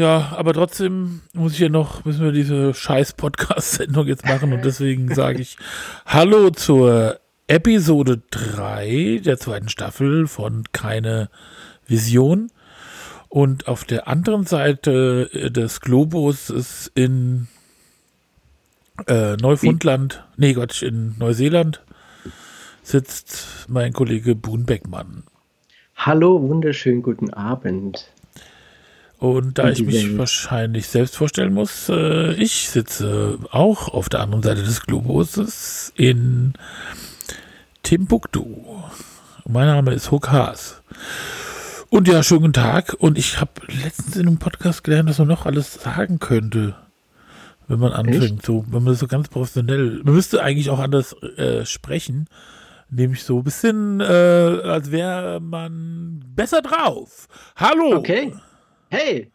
Ja, aber trotzdem muss ich ja noch, müssen wir diese scheiß Podcast-Sendung jetzt machen und deswegen sage ich Hallo zur Episode 3 der zweiten Staffel von Keine Vision. Und auf der anderen Seite äh, des Globus ist in äh, Neufundland, Wie? nee Gott, in Neuseeland sitzt mein Kollege Boon Beckmann. Hallo, wunderschönen guten Abend. Und da ich mich wahrscheinlich selbst vorstellen muss, äh, ich sitze auch auf der anderen Seite des Globus in Timbuktu. Mein Name ist Huck Haas. Und ja, schönen guten Tag. Und ich habe letztens in einem Podcast gelernt, was man noch alles sagen könnte, wenn man anfängt. So, wenn man das so ganz professionell. Man müsste eigentlich auch anders äh, sprechen. Nämlich so ein bisschen, äh, als wäre man besser drauf. Hallo. Okay. Hey,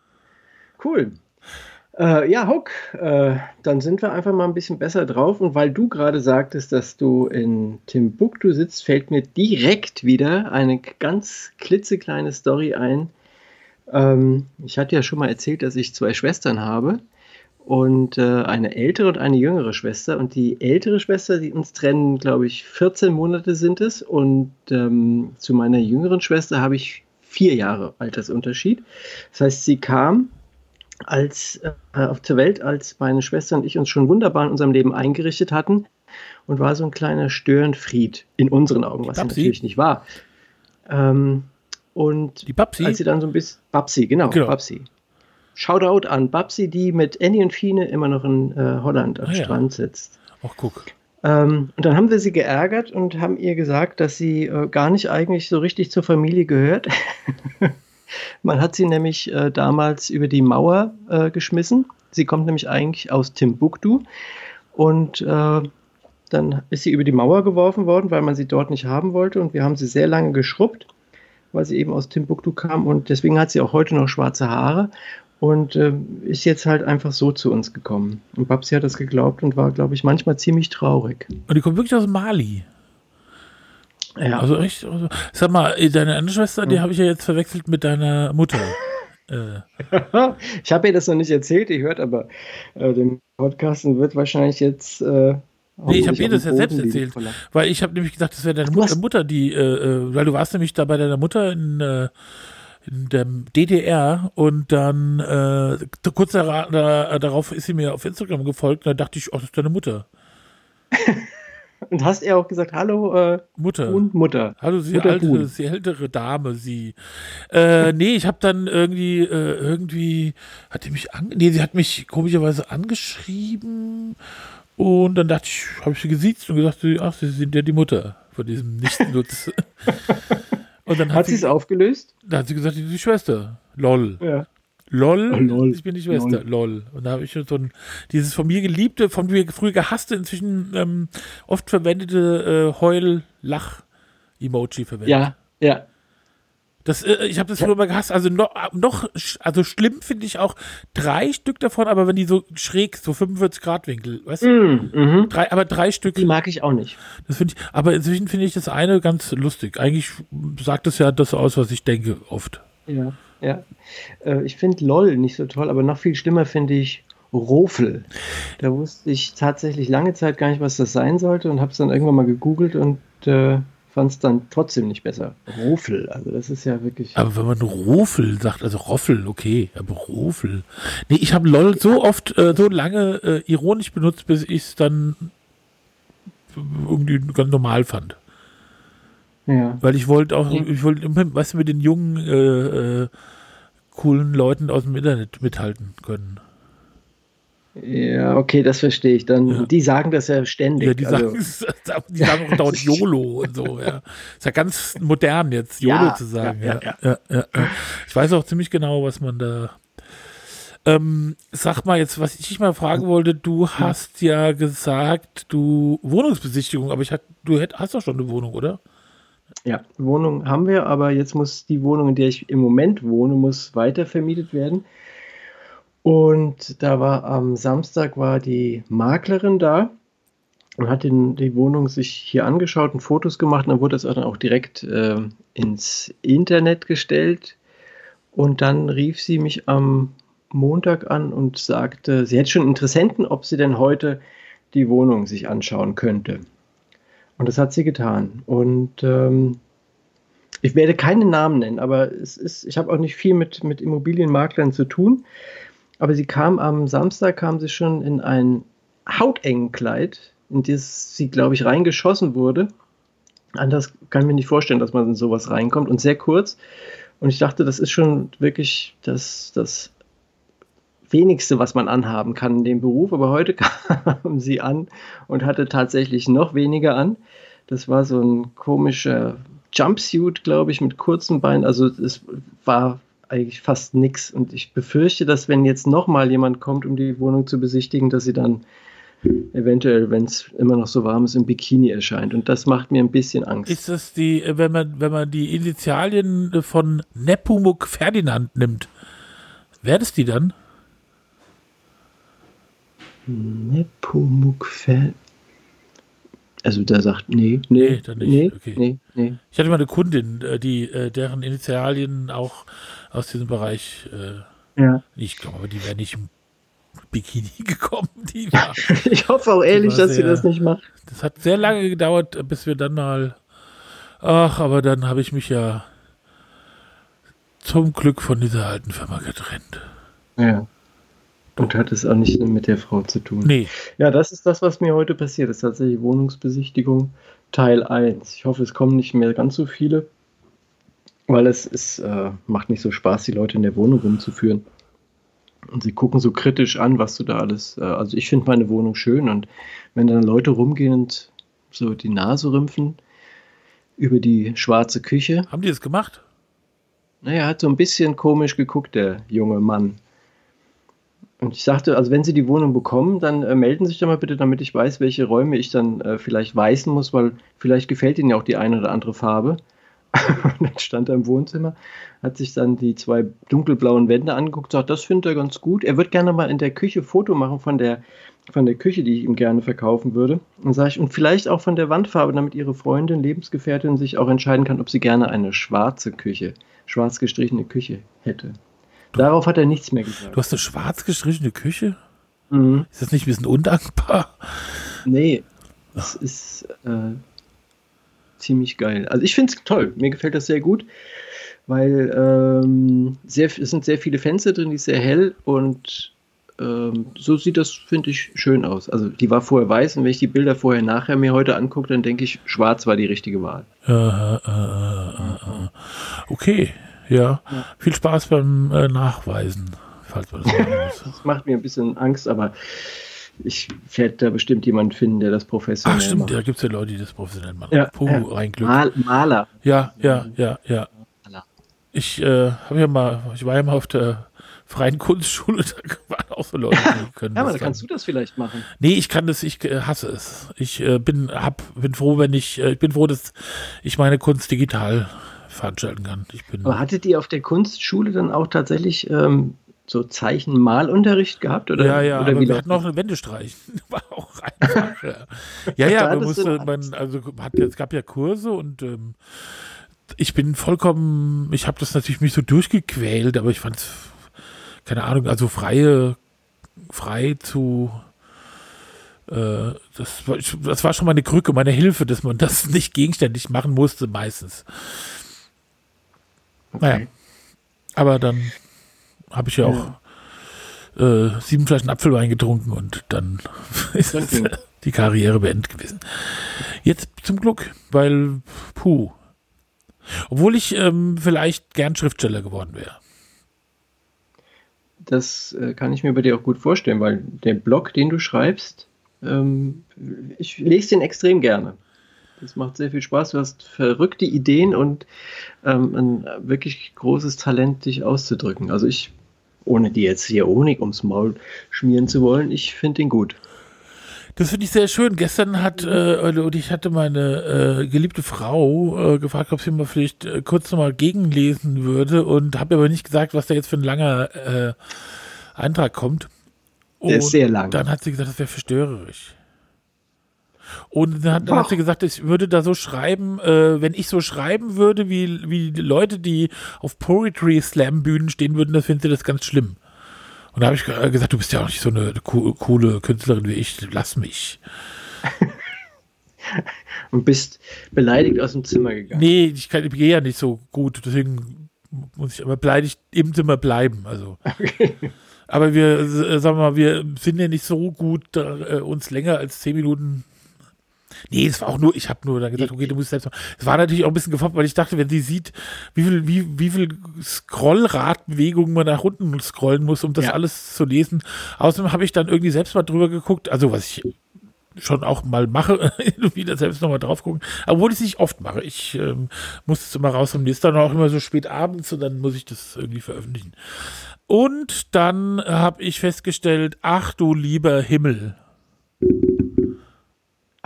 cool. Äh, ja, Huck, äh, dann sind wir einfach mal ein bisschen besser drauf. Und weil du gerade sagtest, dass du in Timbuktu sitzt, fällt mir direkt wieder eine ganz klitzekleine Story ein. Ähm, ich hatte ja schon mal erzählt, dass ich zwei Schwestern habe und äh, eine ältere und eine jüngere Schwester. Und die ältere Schwester, die uns trennen, glaube ich, 14 Monate sind es. Und ähm, zu meiner jüngeren Schwester habe ich vier Jahre Altersunterschied. Das heißt, sie kam als äh, auf der Welt, als meine Schwester und ich uns schon wunderbar in unserem Leben eingerichtet hatten und war so ein kleiner Störenfried in unseren Augen, was sie natürlich nicht war. Ähm, und die Babsi? als sie dann so ein bisschen Babsi, genau, genau. Babsi. Shoutout an Babsi, die mit Annie und Fine immer noch in äh, Holland am ah, Strand ja. sitzt. Ach, guck. Ähm, und dann haben wir sie geärgert und haben ihr gesagt, dass sie äh, gar nicht eigentlich so richtig zur Familie gehört. Man hat sie nämlich äh, damals über die Mauer äh, geschmissen. Sie kommt nämlich eigentlich aus Timbuktu. Und äh, dann ist sie über die Mauer geworfen worden, weil man sie dort nicht haben wollte. Und wir haben sie sehr lange geschrubbt, weil sie eben aus Timbuktu kam. Und deswegen hat sie auch heute noch schwarze Haare und äh, ist jetzt halt einfach so zu uns gekommen. Und Babsi hat das geglaubt und war, glaube ich, manchmal ziemlich traurig. Und die kommt wirklich aus Mali. Ja. Also echt, also, sag mal, deine andere Schwester, hm. die habe ich ja jetzt verwechselt mit deiner Mutter. äh. ich habe ihr das noch nicht erzählt, die hört aber äh, den Podcast und wird wahrscheinlich jetzt. Äh, Nee, ich habe ihr das ja selbst erzählt, weil ich habe nämlich gedacht, das wäre deine Mutter, Mutter, die, äh, äh, weil du warst nämlich da bei deiner Mutter in, äh, in der DDR und dann äh, kurz da, da, darauf ist sie mir auf Instagram gefolgt und da dachte ich, oh, das ist deine Mutter. und hast ihr auch gesagt, hallo äh, Mutter und Mutter. Hallo, sie Mutter alte, sie ältere Dame, sie. Äh, nee, ich habe dann irgendwie, äh, irgendwie, hat sie mich an, nee, sie hat mich komischerweise angeschrieben und dann dachte ich, habe ich sie gesiezt und gesagt, ach, sie sind ja die Mutter von diesem Nichtsnutz. Und dann hat, hat sie es aufgelöst? Da hat sie gesagt, die Schwester. Lol. Ja. LOL, oh, lol. ich bin die Schwester, lol. lol. Und da habe ich schon so ein, dieses von mir geliebte, von mir früher gehasste, inzwischen ähm, oft verwendete äh, Heul-Lach-Emoji verwendet. Ja, ja. Das, äh, ich habe das früher mal gehasst. Also noch, noch also schlimm finde ich auch drei Stück davon, aber wenn die so schräg, so 45 Grad Winkel, weißt du? Mm, mhm. drei, aber drei Stück. Die mag ich auch nicht. Das finde ich, aber inzwischen finde ich das eine ganz lustig. Eigentlich sagt es ja das aus, was ich denke, oft. Ja, ja. Äh, ich finde LOL nicht so toll, aber noch viel schlimmer finde ich Rofel. Da wusste ich tatsächlich lange Zeit gar nicht, was das sein sollte und habe es dann irgendwann mal gegoogelt und äh, fand es dann trotzdem nicht besser. Rofel, also das ist ja wirklich. Aber wenn man Rofel sagt, also Roffel, okay, aber Rofel. Nee, ich habe LOL so oft, äh, so lange äh, ironisch benutzt, bis ich es dann irgendwie ganz normal fand. Ja. Weil ich wollte auch, ich wollte, weißt du, mit den jungen, äh, äh, coolen Leuten aus dem Internet mithalten können. Ja, okay, das verstehe ich. Dann, ja. Die sagen das ja ständig. Ja, die, also. sagen, die sagen auch dauernd YOLO und so. Ja. Ist ja ganz modern jetzt, YOLO ja, zu sagen. Ja, ja, ja, Ich weiß auch ziemlich genau, was man da. Ähm, sag mal jetzt, was ich dich mal fragen wollte, du hast ja gesagt, du Wohnungsbesichtigung, aber ich hat, du hast doch schon eine Wohnung, oder? Ja, Wohnung haben wir, aber jetzt muss die Wohnung, in der ich im Moment wohne, muss weiter vermietet werden. Und da war am Samstag war die Maklerin da und hat den, die Wohnung sich hier angeschaut und Fotos gemacht. Und dann wurde das dann auch direkt äh, ins Internet gestellt. Und dann rief sie mich am Montag an und sagte, sie hätte schon Interessenten, ob sie denn heute die Wohnung sich anschauen könnte. Und das hat sie getan. Und ähm, ich werde keine Namen nennen, aber es ist, ich habe auch nicht viel mit, mit Immobilienmaklern zu tun. Aber sie kam am Samstag, kam sie schon in ein hautengen Kleid, in das sie, glaube ich, reingeschossen wurde. Anders kann ich mir nicht vorstellen, dass man in sowas reinkommt und sehr kurz. Und ich dachte, das ist schon wirklich das, das wenigste, was man anhaben kann in dem Beruf. Aber heute kam sie an und hatte tatsächlich noch weniger an. Das war so ein komischer Jumpsuit, glaube ich, mit kurzen Beinen. Also es war eigentlich fast nichts. Und ich befürchte, dass wenn jetzt nochmal jemand kommt, um die Wohnung zu besichtigen, dass sie dann eventuell, wenn es immer noch so warm ist, im Bikini erscheint. Und das macht mir ein bisschen Angst. Ist das die, wenn man, wenn man die Initialien von Nepomuk Ferdinand nimmt, wäre das die dann? Nepomuk Ferdinand. Also der sagt, nee, nee, nee, dann nicht. Nee, okay. nee, nee. Ich hatte mal eine Kundin, äh, die, äh, deren Initialien auch aus diesem Bereich, äh, ja. ich glaube, die wäre nicht im Bikini gekommen. War, ich hoffe auch ehrlich, dass sehr, sie das nicht macht. Das hat sehr lange gedauert, bis wir dann mal, ach, aber dann habe ich mich ja zum Glück von dieser alten Firma getrennt. Ja. Und hat es auch nicht mit der Frau zu tun. Nee. Ja, das ist das, was mir heute passiert ist. Tatsächlich Wohnungsbesichtigung Teil 1. Ich hoffe, es kommen nicht mehr ganz so viele, weil es ist, äh, macht nicht so Spaß, die Leute in der Wohnung rumzuführen. Und sie gucken so kritisch an, was du da alles. Äh, also ich finde meine Wohnung schön und wenn dann Leute rumgehen und so die Nase rümpfen über die schwarze Küche. Haben die das gemacht? Naja, hat so ein bisschen komisch geguckt, der junge Mann. Und ich sagte, also wenn Sie die Wohnung bekommen, dann äh, melden Sie sich doch mal bitte, damit ich weiß, welche Räume ich dann äh, vielleicht weißen muss, weil vielleicht gefällt Ihnen ja auch die eine oder andere Farbe. und dann stand er im Wohnzimmer, hat sich dann die zwei dunkelblauen Wände angeguckt, sagt, das findet er ganz gut. Er wird gerne mal in der Küche Foto machen von der, von der Küche, die ich ihm gerne verkaufen würde. Und sage ich, und vielleicht auch von der Wandfarbe, damit Ihre Freundin, Lebensgefährtin sich auch entscheiden kann, ob sie gerne eine schwarze Küche, schwarz gestrichene Küche hätte. Darauf hat er nichts mehr gesagt. Du hast eine schwarz gestrichene Küche? Mhm. Ist das nicht ein bisschen undankbar? Nee, das ist äh, ziemlich geil. Also ich finde es toll. Mir gefällt das sehr gut, weil ähm, sehr, es sind sehr viele Fenster drin, die ist sehr hell und ähm, so sieht das, finde ich, schön aus. Also die war vorher weiß und wenn ich die Bilder vorher nachher mir heute angucke, dann denke ich, schwarz war die richtige Wahl. Äh, äh, okay, ja. ja. Viel Spaß beim äh, Nachweisen, falls man das machen muss. das macht mir ein bisschen Angst, aber ich werde da bestimmt jemanden finden, der das professionell macht. Ach stimmt, macht. da gibt es ja Leute, die das professionell machen. Ja, Puh, ja. ein Glück. Mal Maler. Ja, ja, ja, ja. Ich äh, habe ja mal, ich war ja mal auf der freien Kunstschule, da waren auch so Leute, die können. ja, aber da kannst du das vielleicht machen. Nee, ich kann das, ich äh, hasse es. Ich äh, bin, hab, bin froh, wenn ich, äh, ich bin froh, dass ich meine Kunst digital veranstalten kann. Ich bin Aber hattet ihr auf der Kunstschule dann auch tatsächlich ähm, so Zeichenmalunterricht gehabt? Oder, ja, ja, oder aber wir hatten noch eine Wendestreich. War auch einfach. ja, ja, ja man musste, man, also hat, es gab ja Kurse und ähm, ich bin vollkommen, ich habe das natürlich mich so durchgequält, aber ich fand es, keine Ahnung, also freie, frei zu äh, das, war, das war schon meine Krücke, meine Hilfe, dass man das nicht gegenständig machen musste, meistens. Okay. Naja. Aber dann habe ich ja auch ja. Äh, sieben Flaschen Apfelwein getrunken und dann ist die Karriere beendet gewesen. Jetzt zum Glück, weil, puh. Obwohl ich ähm, vielleicht gern Schriftsteller geworden wäre. Das äh, kann ich mir bei dir auch gut vorstellen, weil der Blog, den du schreibst, ähm, ich lese den extrem gerne. Das macht sehr viel Spaß. Du hast verrückte Ideen und ähm, ein wirklich großes Talent, dich auszudrücken. Also ich, ohne dir jetzt hier Honig ums Maul schmieren zu wollen, ich finde ihn gut. Das finde ich sehr schön. Gestern hat, äh, und ich hatte meine äh, geliebte Frau äh, gefragt, ob sie mal vielleicht äh, kurz nochmal gegenlesen würde und habe aber nicht gesagt, was da jetzt für ein langer äh, Eintrag kommt. Und Der ist sehr lang. Dann hat sie gesagt, das wäre verstörerisch. Und dann hat, dann hat sie gesagt, ich würde da so schreiben, äh, wenn ich so schreiben würde, wie, wie die Leute, die auf Poetry Slam Bühnen stehen würden, das finden sie das ganz schlimm. Und da habe ich gesagt, du bist ja auch nicht so eine coole Künstlerin wie ich, lass mich. Und bist beleidigt aus dem Zimmer gegangen. Nee, ich, kann, ich gehe ja nicht so gut, deswegen muss ich aber beleidigt im Zimmer bleiben. Also. Okay. Aber wir, äh, sagen wir mal, wir sind ja nicht so gut, da, äh, uns länger als zehn Minuten. Nee, es war auch nur, ich habe nur dann gesagt, okay, du musst selbst machen. Es war natürlich auch ein bisschen gefoppt, weil ich dachte, wenn sie sieht, wie viel, wie, wie viel Scrollradbewegungen man nach unten scrollen muss, um das ja. alles zu lesen. Außerdem habe ich dann irgendwie selbst mal drüber geguckt, also was ich schon auch mal mache, wieder selbst nochmal drauf gucken, obwohl ich es nicht oft mache. Ich ähm, muss es immer raus und ist dann auch immer so spät abends und dann muss ich das irgendwie veröffentlichen. Und dann habe ich festgestellt, ach du lieber Himmel.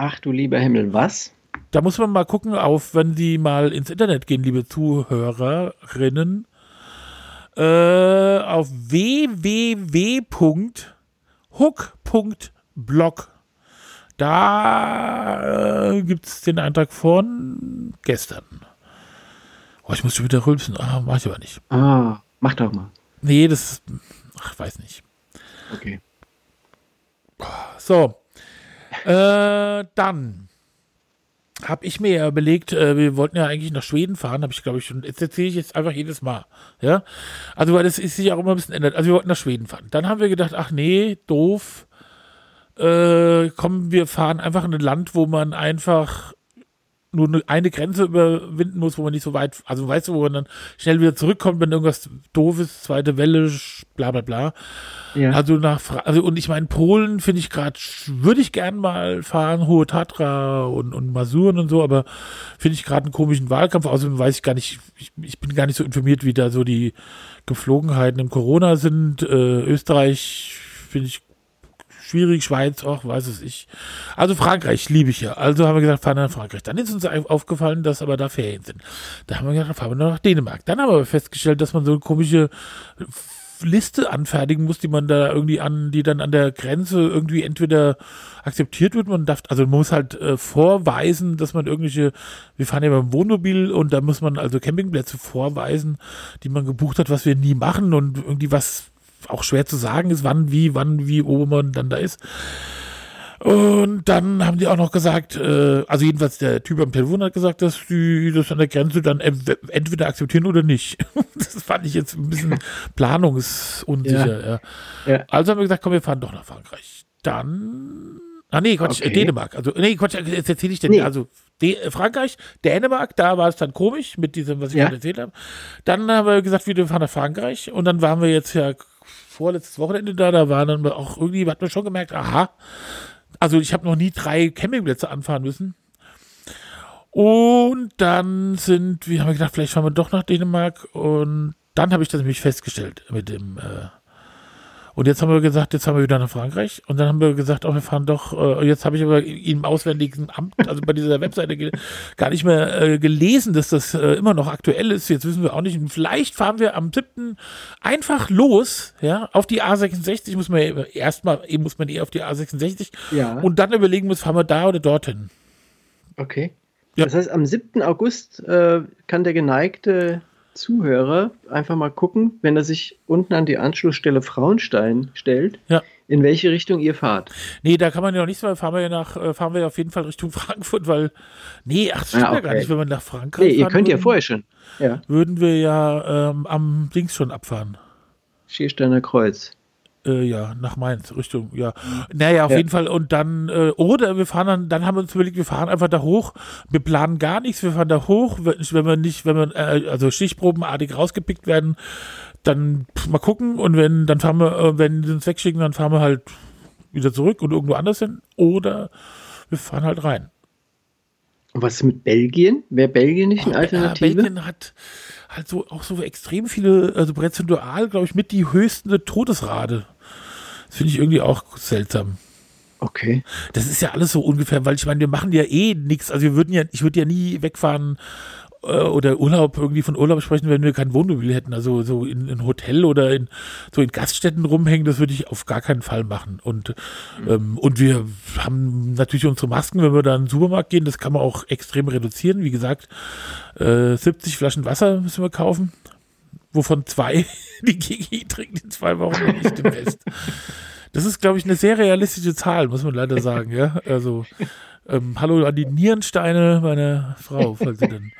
Ach du lieber Himmel, was? Da muss man mal gucken, auf, wenn Sie mal ins Internet gehen, liebe Zuhörerinnen, äh, auf www.hook.blog. Da äh, gibt es den Eintrag von gestern. Oh, ich muss schon wieder rülpsen. Ah, mach ich aber nicht. Ah, mach doch mal. Nee, das. Ach, weiß nicht. Okay. So. Äh, dann habe ich mir ja überlegt, äh, wir wollten ja eigentlich nach Schweden fahren, habe ich glaube ich schon, jetzt erzähle ich jetzt einfach jedes Mal, ja, also weil das ist sich auch immer ein bisschen ändert, also wir wollten nach Schweden fahren, dann haben wir gedacht, ach nee, doof, äh, kommen wir fahren einfach in ein Land, wo man einfach nur eine Grenze überwinden muss, wo man nicht so weit, also weißt du, wo man dann schnell wieder zurückkommt, wenn irgendwas doof ist, zweite Welle, bla bla bla. Ja. Also nach, also und ich meine, Polen finde ich gerade, würde ich gern mal fahren, Hohe Tatra und, und Masuren und so, aber finde ich gerade einen komischen Wahlkampf, außerdem weiß ich gar nicht, ich, ich, bin gar nicht so informiert, wie da so die Geflogenheiten im Corona sind. Äh, Österreich finde ich schwierig, Schweiz auch, weiß es ich. Also Frankreich liebe ich ja. Also haben wir gesagt, fahren wir nach Frankreich. Dann ist uns aufgefallen, dass aber da Ferien sind. Da haben wir gesagt, fahren wir noch nach Dänemark. Dann haben wir festgestellt, dass man so eine komische Liste anfertigen muss, die man da irgendwie an, die dann an der Grenze irgendwie entweder akzeptiert wird, man darf, also man muss halt äh, vorweisen, dass man irgendwelche, wir fahren ja beim Wohnmobil und da muss man also Campingplätze vorweisen, die man gebucht hat, was wir nie machen und irgendwie was auch schwer zu sagen ist, wann, wie, wann, wie, wo man dann da ist. Und dann haben die auch noch gesagt, äh, also jedenfalls der Typ am Telefon hat gesagt, dass die das an der Grenze dann entweder akzeptieren oder nicht. das fand ich jetzt ein bisschen planungsunsicher. Ja. Ja. Ja. Also haben wir gesagt, komm, wir fahren doch nach Frankreich. Dann, ah nee, Quatsch, okay. Dänemark. Also nee, Quatsch, jetzt erzähle ich denn, nee. also D Frankreich, Dänemark, da war es dann komisch mit diesem, was ich gerade erzählt habe. Dann haben wir gesagt, wir fahren nach Frankreich und dann waren wir jetzt ja vorletztes Wochenende da, da waren dann auch irgendwie, hat man schon gemerkt, aha, also ich habe noch nie drei Campingplätze anfahren müssen. Und dann sind, wie haben wir gedacht, vielleicht fahren wir doch nach Dänemark und dann habe ich das nämlich festgestellt mit dem äh, und jetzt haben wir gesagt, jetzt haben wir wieder nach Frankreich. Und dann haben wir gesagt, oh, wir fahren doch, äh, jetzt habe ich aber im Auswärtigen Amt, also bei dieser Webseite gar nicht mehr äh, gelesen, dass das äh, immer noch aktuell ist. Jetzt wissen wir auch nicht. Und vielleicht fahren wir am 7. einfach los, ja, auf die A66 muss man ja erstmal, eben muss man eh auf die A66. Ja. Und dann überlegen muss, fahren wir da oder dorthin. Okay. Ja. Das heißt, am 7. August äh, kann der geneigte Zuhörer einfach mal gucken, wenn er sich unten an die Anschlussstelle Frauenstein stellt, ja. in welche Richtung ihr fahrt. Nee, da kann man ja noch nichts, weil fahren wir ja nach, äh, fahren wir ja auf jeden Fall Richtung Frankfurt, weil, nee, ach, das stimmt ah, okay. ja gar nicht, wenn man nach Frankreich Nee, ihr könnt würden, ja vorher schon. Ja. Würden wir ja ähm, am Dings schon abfahren. Schiersteiner Kreuz. Äh, ja, nach Mainz, Richtung, ja. Naja, auf ja. jeden Fall. Und dann, äh, oder wir fahren dann, dann haben wir uns überlegt, wir fahren einfach da hoch. Wir planen gar nichts, wir fahren da hoch. Wenn wir nicht, wenn wir, äh, also stichprobenartig rausgepickt werden, dann mal gucken. Und wenn, dann fahren wir, äh, wenn die uns wegschicken, dann fahren wir halt wieder zurück und irgendwo anders hin. Oder wir fahren halt rein. Und was ist mit Belgien? Wäre Belgien nicht eine Alternative? Ja, Belgien hat halt so auch so extrem viele, also prozentual, glaube ich, mit die höchste Todesrate. Das finde ich irgendwie auch seltsam. Okay. Das ist ja alles so ungefähr, weil ich meine, wir machen ja eh nichts. Also wir würden ja, ich würde ja nie wegfahren äh, oder Urlaub irgendwie von Urlaub sprechen, wenn wir kein Wohnmobil hätten. Also so in ein Hotel oder in so in Gaststätten rumhängen, das würde ich auf gar keinen Fall machen. Und, mhm. ähm, und wir haben natürlich unsere Masken, wenn wir da in den Supermarkt gehen, das kann man auch extrem reduzieren. Wie gesagt, äh, 70 Flaschen Wasser müssen wir kaufen, wovon zwei die GGI trinkt in zwei Wochen und nicht den Rest. Das ist, glaube ich, eine sehr realistische Zahl, muss man leider sagen, ja. Also ähm, hallo an die Nierensteine, meine Frau, falls sie denn.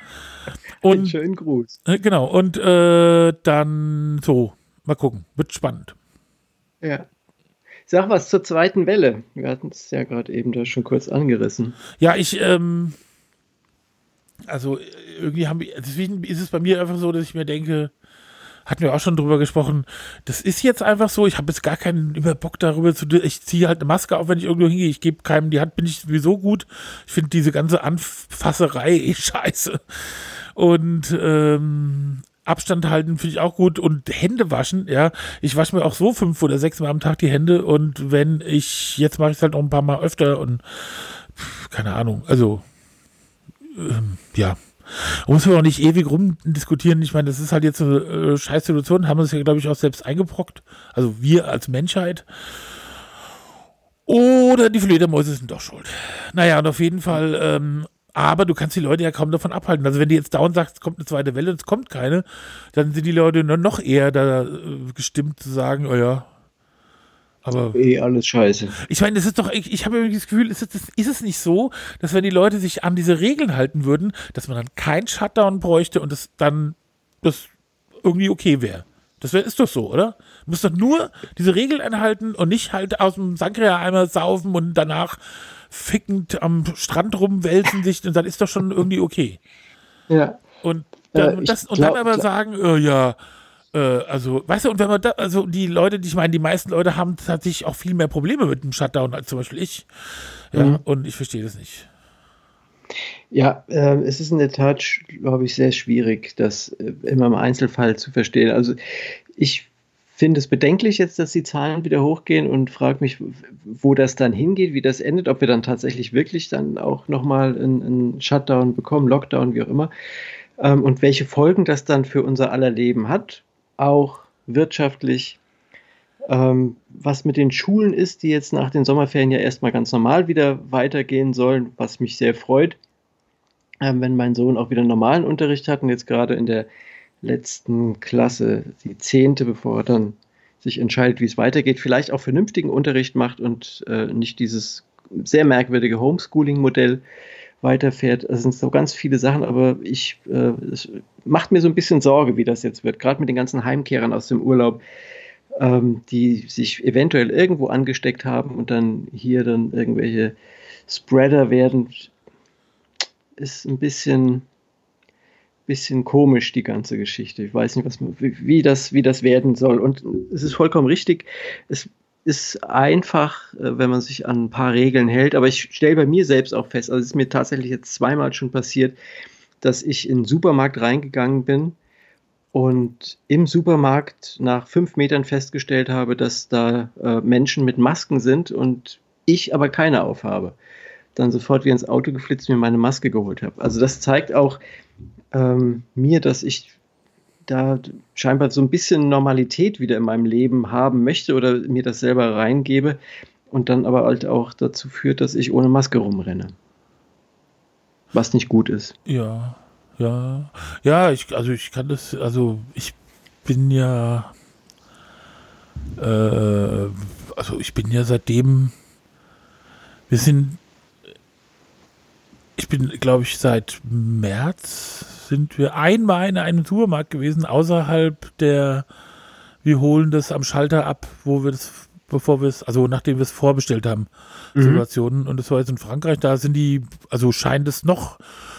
Und, Einen schönen Gruß. Äh, genau, und äh, dann so, mal gucken, wird spannend. Ja. Sag was zur zweiten Welle. Wir hatten es ja gerade eben da schon kurz angerissen. Ja, ich, ähm, also irgendwie haben wir, deswegen ist es bei mir einfach so, dass ich mir denke, hatten wir auch schon drüber gesprochen. Das ist jetzt einfach so. Ich habe jetzt gar keinen immer Bock darüber zu. Ich ziehe halt eine Maske auf, wenn ich irgendwo hingehe. Ich gebe keinem die Hand, bin ich sowieso gut. Ich finde diese ganze Anfasserei eh scheiße. Und ähm, Abstand halten finde ich auch gut und Hände waschen, ja. Ich wasche mir auch so fünf oder sechs Mal am Tag die Hände und wenn ich, jetzt mache ich es halt noch ein paar Mal öfter und keine Ahnung, also ähm, ja, da muss man auch nicht ewig rumdiskutieren. Ich meine, das ist halt jetzt eine äh, scheiß Situation, haben wir uns ja, glaube ich, auch selbst eingebrockt. Also wir als Menschheit. Oder die Fledermäuse sind doch schuld. Naja, und auf jeden Fall, ähm, aber du kannst die Leute ja kaum davon abhalten. Also wenn die jetzt dauernd sagst, es kommt eine zweite Welle und es kommt keine, dann sind die Leute noch eher da äh, gestimmt zu sagen, oh ja, aber eh alles scheiße. Ich meine, das ist doch, ich, ich habe irgendwie das Gefühl, ist es, ist es nicht so, dass wenn die Leute sich an diese Regeln halten würden, dass man dann kein Shutdown bräuchte und es dann das irgendwie okay wäre. Das wär, ist doch so, oder? Du musst doch nur diese Regeln einhalten und nicht halt aus dem Sangria-Eimer saufen und danach fickend am Strand rumwälzen sich und dann ist doch schon irgendwie okay. Ja. Und dann, äh, das, und dann aber sagen, oh, ja, äh, also, weißt du, und wenn man da, also die Leute, die ich meine, die meisten Leute haben tatsächlich auch viel mehr Probleme mit dem Shutdown als zum Beispiel ich. Ja, mhm. und ich verstehe das nicht. Ja, äh, es ist in der Tat, glaube ich, sehr schwierig, das äh, immer im Einzelfall zu verstehen. Also ich finde es bedenklich jetzt, dass die Zahlen wieder hochgehen und frage mich, wo das dann hingeht, wie das endet, ob wir dann tatsächlich wirklich dann auch nochmal einen, einen Shutdown bekommen, Lockdown, wie auch immer, ähm, und welche Folgen das dann für unser aller Leben hat auch wirtschaftlich. Ähm, was mit den Schulen ist, die jetzt nach den Sommerferien ja erstmal ganz normal wieder weitergehen sollen, was mich sehr freut, ähm, wenn mein Sohn auch wieder normalen Unterricht hat und jetzt gerade in der letzten Klasse, die zehnte, bevor er dann sich entscheidet, wie es weitergeht, vielleicht auch vernünftigen Unterricht macht und äh, nicht dieses sehr merkwürdige Homeschooling-Modell weiterfährt. Es sind so ganz viele Sachen, aber ich, äh, es macht mir so ein bisschen Sorge, wie das jetzt wird, gerade mit den ganzen Heimkehrern aus dem Urlaub, ähm, die sich eventuell irgendwo angesteckt haben und dann hier dann irgendwelche Spreader werden. Ist ein bisschen, bisschen komisch, die ganze Geschichte. Ich weiß nicht, was, wie, das, wie das werden soll. Und es ist vollkommen richtig. Es ist einfach, äh, wenn man sich an ein paar Regeln hält. Aber ich stelle bei mir selbst auch fest, also es ist mir tatsächlich jetzt zweimal schon passiert, dass ich in den Supermarkt reingegangen bin und im Supermarkt nach fünf Metern festgestellt habe, dass da äh, Menschen mit Masken sind und ich aber keine aufhabe. Dann sofort wieder ins Auto geflitzt mir meine Maske geholt habe. Also das zeigt auch ähm, mir, dass ich da scheinbar so ein bisschen Normalität wieder in meinem Leben haben möchte oder mir das selber reingebe und dann aber halt auch dazu führt, dass ich ohne Maske rumrenne. Was nicht gut ist. Ja, ja. Ja, ich, also ich kann das, also ich bin ja, äh, also ich bin ja seitdem, wir sind, ich bin, glaube ich, seit März sind wir einmal in einem Supermarkt gewesen, außerhalb der, wir holen das am Schalter ab, wo wir das, bevor wir es, also nachdem wir es vorbestellt haben, mhm. Situationen. Und das war jetzt in Frankreich, da sind die, also scheint es noch,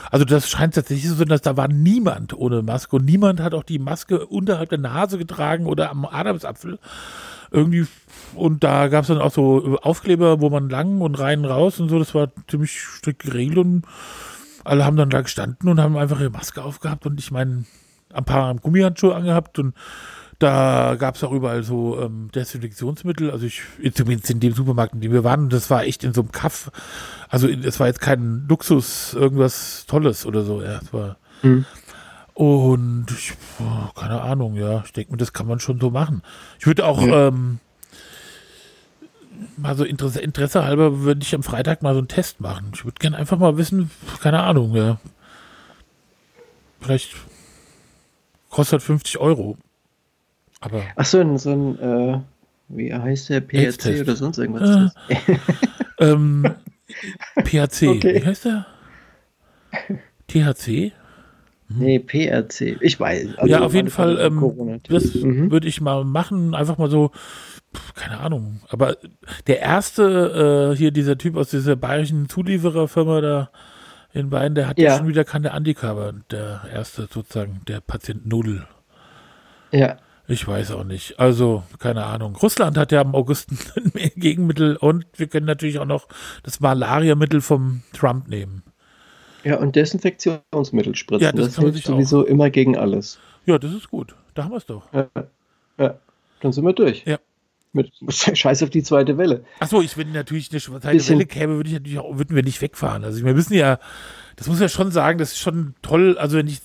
also das scheint tatsächlich so, dass da war niemand ohne Maske und niemand hat auch die Maske unterhalb der Nase getragen oder am Adamsapfel. Irgendwie, und da gab es dann auch so Aufkleber, wo man lang und rein raus und so, das war ziemlich strikt geregelt und alle haben dann da gestanden und haben einfach ihre Maske aufgehabt und ich meine, ein paar Gummihandschuhe angehabt und da gab es auch überall so ähm, Desinfektionsmittel. Also ich, zumindest in dem Supermarkt, in dem wir waren, das war echt in so einem Kaff. Also es war jetzt kein Luxus, irgendwas Tolles oder so. Ja, es war Hm. Und ich, keine Ahnung, ja, ich denke mir, das kann man schon so machen. Ich würde auch ja. ähm, mal so Interesse, Interesse halber, würde ich am Freitag mal so einen Test machen. Ich würde gerne einfach mal wissen, keine Ahnung, ja. Vielleicht kostet 50 Euro. Aber Ach so, so ein, äh, wie heißt der, PHC oder sonst irgendwas? Äh, ähm, PHC, okay. wie heißt der? THC? Hm. Nee, PRC. Ich weiß. Also ja, auf jeden Fall, ähm, das mhm. würde ich mal machen. Einfach mal so, keine Ahnung. Aber der erste, äh, hier dieser Typ aus dieser bayerischen Zuliefererfirma da in Bayern, der hat ja, ja schon wieder keine Antikörper. Der erste sozusagen, der Patient Nudel. Ja. Ich weiß auch nicht. Also, keine Ahnung. Russland hat ja im August ein Gegenmittel und wir können natürlich auch noch das Malariamittel vom Trump nehmen. Ja, und Desinfektionsmittel spritzen. Ja, das, das hilft sowieso auch. immer gegen alles. Ja, das ist gut. Da haben wir es doch. Ja, ja, dann sind wir durch. Ja. Mit Scheiß auf die zweite Welle. Achso, ich wenn natürlich eine zweite Bisschen. Welle käme, würde ich natürlich auch, würden wir nicht wegfahren. Also wir müssen ja, das muss ja schon sagen, das ist schon toll. Also wenn ich,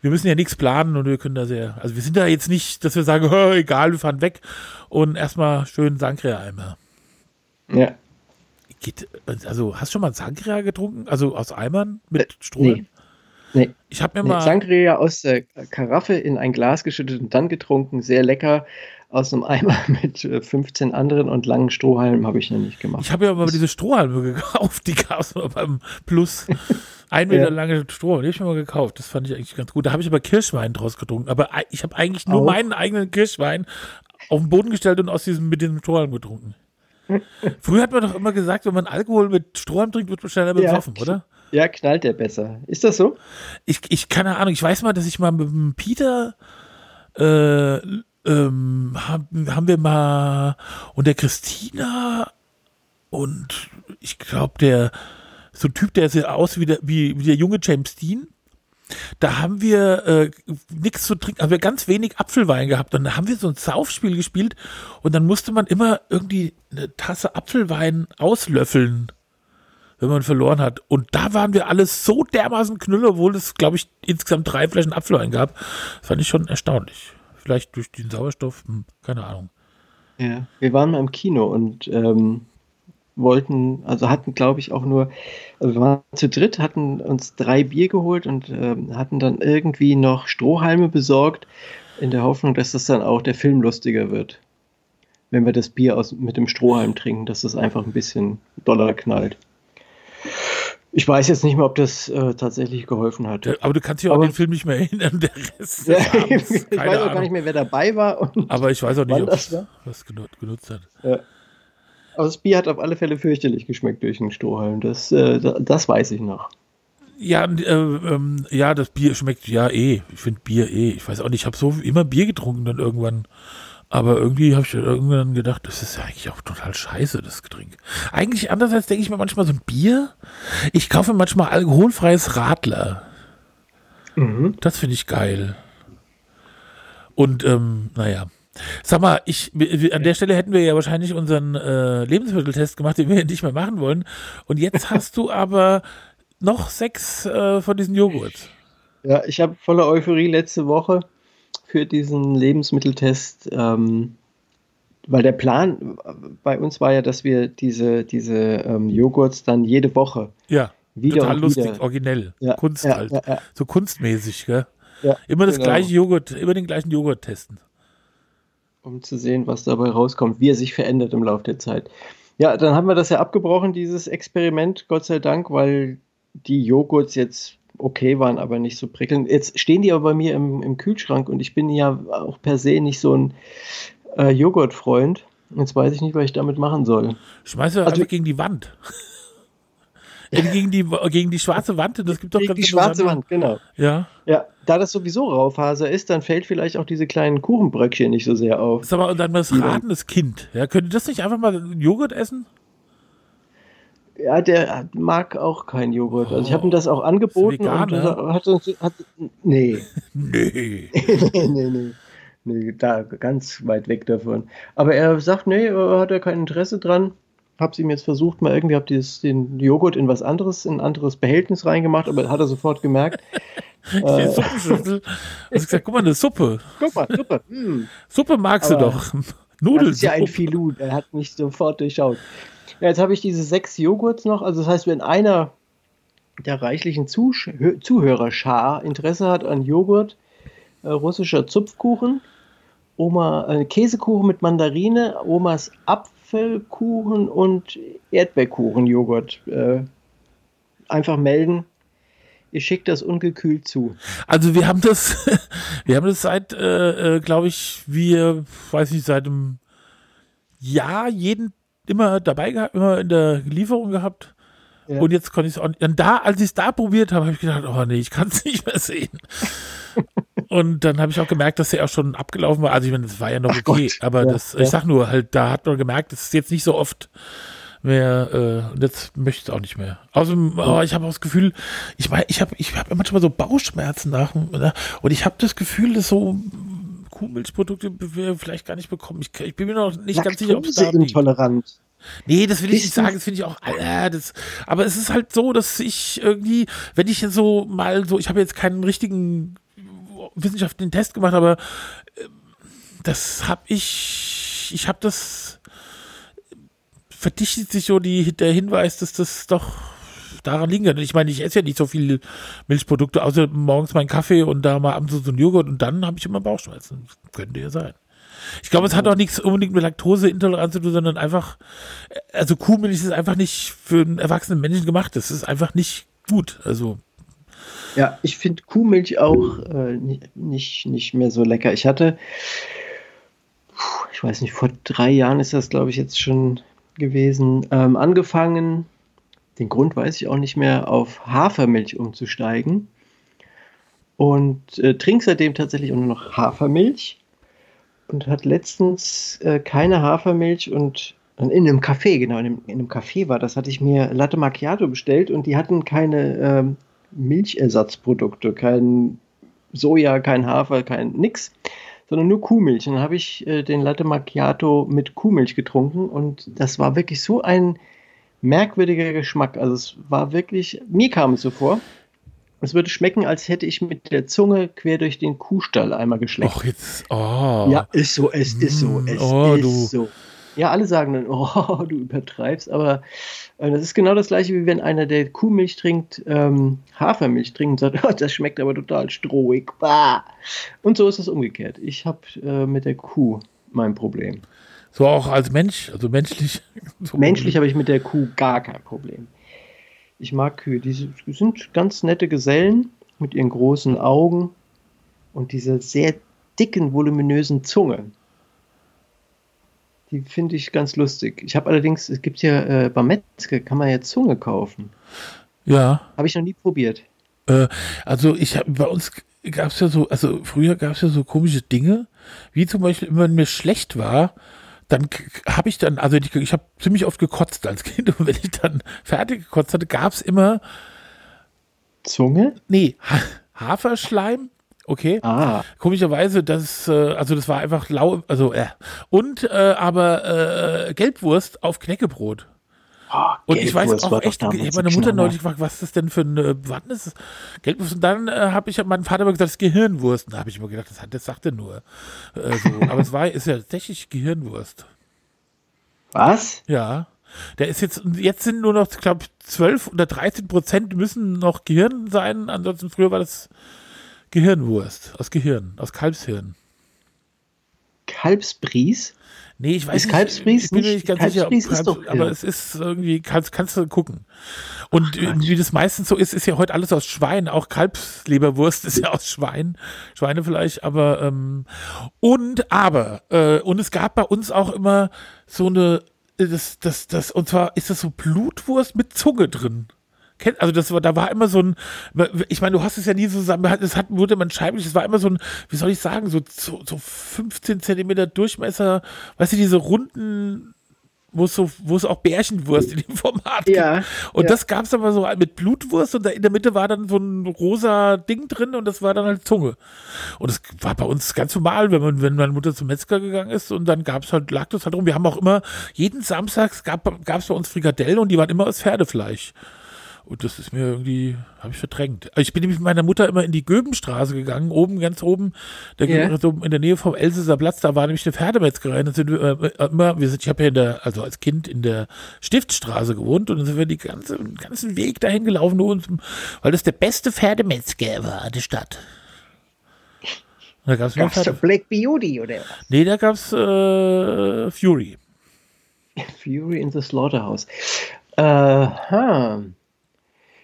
wir müssen ja nichts planen und wir können da sehr, also wir sind da jetzt nicht, dass wir sagen, egal, wir fahren weg und erstmal schön Sangria-Eimer. Ja. Geht, also hast du schon mal Sangria getrunken? Also aus Eimern mit Stroh? Nee. Nee. Ich habe mir nee, mal. Sangria aus der Karaffe in ein Glas geschüttet und dann getrunken. Sehr lecker. Aus einem Eimer mit 15 äh, anderen und langen Strohhalmen habe ich noch nicht gemacht. Ich habe ja mal diese Strohhalme gekauft, die gab es beim Plus. Ein Meter ja. lange Stroh, die habe ich mir mal gekauft. Das fand ich eigentlich ganz gut. Da habe ich aber Kirschwein draus getrunken. Aber ich habe eigentlich nur Auch. meinen eigenen Kirschwein auf den Boden gestellt und aus diesem mit diesem Strohhalm getrunken. Früher hat man doch immer gesagt, wenn man Alkohol mit Strom trinkt, wird man schneller besoffen, ja, oder? Ja, knallt der besser. Ist das so? Ich, ich keine Ahnung. Ich weiß mal, dass ich mal mit dem Peter äh, ähm, haben, haben wir mal und der Christina und ich glaube der so ein Typ, der sieht aus wie der, wie, wie der junge James Dean. Da haben wir äh, nichts zu trinken, haben wir ganz wenig Apfelwein gehabt. Und da haben wir so ein Saufspiel gespielt und dann musste man immer irgendwie eine Tasse Apfelwein auslöffeln, wenn man verloren hat. Und da waren wir alles so dermaßen knülle, obwohl es, glaube ich, insgesamt drei Flaschen Apfelwein gab. Das fand ich schon erstaunlich. Vielleicht durch den Sauerstoff, hm, keine Ahnung. Ja, wir waren mal im Kino und ähm, wollten, also hatten, glaube ich, auch nur, also wir waren zu dritt, hatten uns drei Bier geholt und äh, hatten dann irgendwie noch Strohhalme besorgt, in der Hoffnung, dass das dann auch der Film lustiger wird. Wenn wir das Bier aus, mit dem Strohhalm trinken, dass das einfach ein bisschen doller knallt. Ich weiß jetzt nicht mehr, ob das äh, tatsächlich geholfen hat. aber du kannst dich auch an den Film nicht mehr erinnern. Der Rest ja, ich weiß auch Ahnung. gar nicht mehr, wer dabei war. aber ich weiß auch nicht, ob das was genutzt hat. Ja. Aber das Bier hat auf alle Fälle fürchterlich geschmeckt durch den Strohhalm. Das, äh, das weiß ich noch. Ja, äh, ähm, ja, das Bier schmeckt ja eh. Ich finde Bier eh. Ich weiß auch nicht, ich habe so immer Bier getrunken dann irgendwann. Aber irgendwie habe ich irgendwann gedacht, das ist ja eigentlich auch total scheiße, das Getränk. Eigentlich andererseits denke ich mir manchmal so ein Bier. Ich kaufe manchmal alkoholfreies Radler. Mhm. Das finde ich geil. Und ähm, naja. Sag mal, ich, an der Stelle hätten wir ja wahrscheinlich unseren äh, Lebensmitteltest gemacht, den wir nicht mehr machen wollen. Und jetzt hast du aber noch sechs äh, von diesen Joghurts. Ja, ich habe voller Euphorie letzte Woche für diesen Lebensmitteltest, ähm, weil der Plan bei uns war ja, dass wir diese, diese ähm, Joghurts dann jede Woche ja, wieder total lustig, wieder. originell, ja, Kunst ja, halt, ja, so kunstmäßig, gell? immer das genau. gleiche Joghurt, immer den gleichen Joghurt testen um zu sehen, was dabei rauskommt, wie er sich verändert im Laufe der Zeit. Ja, dann haben wir das ja abgebrochen, dieses Experiment, Gott sei Dank, weil die Joghurts jetzt okay waren, aber nicht so prickelnd. Jetzt stehen die aber bei mir im, im Kühlschrank und ich bin ja auch per se nicht so ein äh, Joghurtfreund. Jetzt weiß ich nicht, was ich damit machen soll. Schmeiß du also, einfach gegen die Wand. gegen, die, gegen die schwarze Wand. Das gibt doch gegen ganz die schwarze Wand, genau. Ja. Ja, da das sowieso Raufaser ist, dann fällt vielleicht auch diese kleinen Kuchenbröckchen nicht so sehr auf. Sag mal, und dann das ratendes Kind. Ja, könnte das nicht einfach mal Joghurt essen? Ja, der mag auch keinen Joghurt. Also ich habe ihm das auch angeboten vegan, und hat, hat, nee. nee. nee, nee, nee. Nee, da ganz weit weg davon. Aber er sagt, nee, hat er kein Interesse dran habe es ihm jetzt versucht, mal irgendwie, habe den Joghurt in was anderes, in ein anderes Behältnis reingemacht, aber hat er sofort gemerkt, Die Suppenschüssel. Hast gesagt, guck mal, eine Suppe. Guck mal, Suppe. Mm. Suppe magst Aber du doch. Nudeln. Das ist ja ein Filou, der hat mich sofort durchschaut. Ja, jetzt habe ich diese sechs Joghurts noch. Also das heißt, wenn einer der reichlichen Zusch Zuhörerschar Interesse hat an Joghurt, äh, russischer Zupfkuchen, Oma äh, Käsekuchen mit Mandarine, Omas Apfelkuchen und Erdbeerkuchen-Joghurt. Äh, einfach melden. Ihr schickt das ungekühlt zu. Also wir haben das, wir haben das seit, äh, äh, glaube ich, wir, weiß nicht, seit einem Jahr jeden immer dabei gehabt, immer in der Lieferung gehabt. Ja. Und jetzt konnte ich es auch. Und da, als ich es da probiert habe, habe ich gedacht, oh nee, ich kann es nicht mehr sehen. und dann habe ich auch gemerkt, dass er auch schon abgelaufen war. Also ich meine, das war ja noch Ach okay, Gott. aber ja, das, ja. ich sag nur, halt, da hat man gemerkt, das ist jetzt nicht so oft mehr, äh, und jetzt möchte ich es auch nicht mehr. Außerdem, oh, ich habe auch das Gefühl, ich meine, ich habe ich hab manchmal so Bauchschmerzen nach, ne? und ich habe das Gefühl, dass so Kuhmilchprodukte vielleicht gar nicht bekommen. Ich, ich bin mir noch nicht Laktose ganz sicher, ob es da intolerant. Nee, das will ich nicht sagen, das finde ich auch, äh, das, aber es ist halt so, dass ich irgendwie, wenn ich so mal so, ich habe jetzt keinen richtigen wissenschaftlichen Test gemacht, aber äh, das habe ich, ich habe das, verdichtet sich so die, der Hinweis, dass das doch daran liegen kann. Ich meine, ich esse ja nicht so viele Milchprodukte, außer morgens meinen Kaffee und da mal abends so ein Joghurt und dann habe ich immer Bauchschmerzen. könnte ja sein. Ich glaube, es hat auch nichts unbedingt mit Laktoseintoleranz zu tun, sondern einfach, also Kuhmilch ist einfach nicht für einen erwachsenen Menschen gemacht. Das ist einfach nicht gut. Also. Ja, ich finde Kuhmilch auch äh, nicht, nicht mehr so lecker. Ich hatte, ich weiß nicht, vor drei Jahren ist das, glaube ich, jetzt schon gewesen, ähm, angefangen, den Grund weiß ich auch nicht mehr, auf Hafermilch umzusteigen. Und äh, trinke seitdem tatsächlich auch nur noch Hafermilch und hat letztens äh, keine Hafermilch und in einem Café, genau, in einem, in einem Café war das, hatte ich mir Latte Macchiato bestellt und die hatten keine äh, Milchersatzprodukte, kein Soja, kein Hafer, kein nix, sondern nur Kuhmilch. Und dann habe ich äh, den Latte Macchiato mit Kuhmilch getrunken und das war wirklich so ein merkwürdiger Geschmack. Also es war wirklich, mir kam es so vor, es würde schmecken, als hätte ich mit der Zunge quer durch den Kuhstall einmal geschleckt. Ach, jetzt, oh. Ja, ist so, es ist so, es oh, ist du. so. Ja, alle sagen dann, oh, du übertreibst, aber äh, das ist genau das gleiche, wie wenn einer, der Kuhmilch trinkt, ähm, Hafermilch trinkt und sagt, oh, das schmeckt aber total strohig. Bah. Und so ist es umgekehrt. Ich habe äh, mit der Kuh mein Problem. So auch als Mensch, also menschlich. So menschlich habe ich mit der Kuh gar kein Problem. Ich mag Kühe. Die sind ganz nette Gesellen mit ihren großen Augen und dieser sehr dicken, voluminösen Zunge. Die finde ich ganz lustig. Ich habe allerdings, es gibt ja äh, beim Metzger, kann man ja Zunge kaufen. Ja. Habe ich noch nie probiert. Äh, also ich habe bei uns gab es ja so, also früher gab es ja so komische Dinge, wie zum Beispiel, wenn mir schlecht war, dann habe ich dann, also ich, ich habe ziemlich oft gekotzt als Kind und wenn ich dann fertig gekotzt hatte, gab es immer Zunge? Nee, ha Haferschleim. Okay. Ah. Komischerweise, das, äh, also das war einfach lau, also äh. Und äh, aber äh, Gelbwurst auf Knäckebrot. Oh, und ich weiß auch echt, ich habe meine Mutter neulich gefragt, was ist das denn für eine, wann ist es? Gelbwurst? Und dann äh, habe ich meinem Vater immer gesagt, das ist Gehirnwurst. Da habe ich immer gedacht, das, das sagt er nur. Äh, so. Aber es war, ist ja tatsächlich Gehirnwurst. Was? Ja. Der ist jetzt, jetzt sind nur noch, ich glaube, 12 oder 13 Prozent müssen noch Gehirn sein. Ansonsten früher war das Gehirnwurst aus Gehirn, aus Kalbshirn. Kalbsbries? Nee, ich weiß ist nicht. Kalbsbries ich bin mir nicht ganz sicher, ist doch, aber ja. es ist irgendwie, kannst, kannst du gucken. Und Ach, wie das meistens so ist, ist ja heute alles aus Schwein. Auch Kalbsleberwurst ist ja aus Schwein, Schweinefleisch, aber ähm, und aber äh, und es gab bei uns auch immer so eine das das das und zwar ist das so Blutwurst mit Zunge drin also das war, da war immer so ein, ich meine, du hast es ja nie so zusammen, es hat, wurde man scheiblich, es war immer so ein, wie soll ich sagen, so, so, so 15 Zentimeter Durchmesser, weißt du, diese runden, wo es so, wo es auch Bärchenwurst in dem Format gibt. Ja, und ja. das gab es aber so mit Blutwurst und da in der Mitte war dann so ein rosa Ding drin und das war dann halt Zunge. Und das war bei uns ganz normal, wenn man, wenn meine Mutter zum Metzger gegangen ist und dann gab es halt, lag das halt rum. Wir haben auch immer, jeden Samstag gab es bei uns Frikadellen und die waren immer aus Pferdefleisch. Und das ist mir irgendwie, habe ich verdrängt. Also ich bin nämlich mit meiner Mutter immer in die Göbenstraße gegangen, oben, ganz oben, da yeah. so in der Nähe vom Elsässer Platz, da war nämlich eine Pferdemetzgerei. Da sind wir äh, immer, wir sind, ich habe ja in der, also als Kind in der Stiftstraße gewohnt und dann sind wir den ganzen Weg dahin gelaufen, nur uns, weil das der beste Pferdemetzger war in der Stadt. Da gab's gab's da Black Beauty oder was? Nee, da gab's äh, Fury. Fury in the Slaughterhouse. Aha.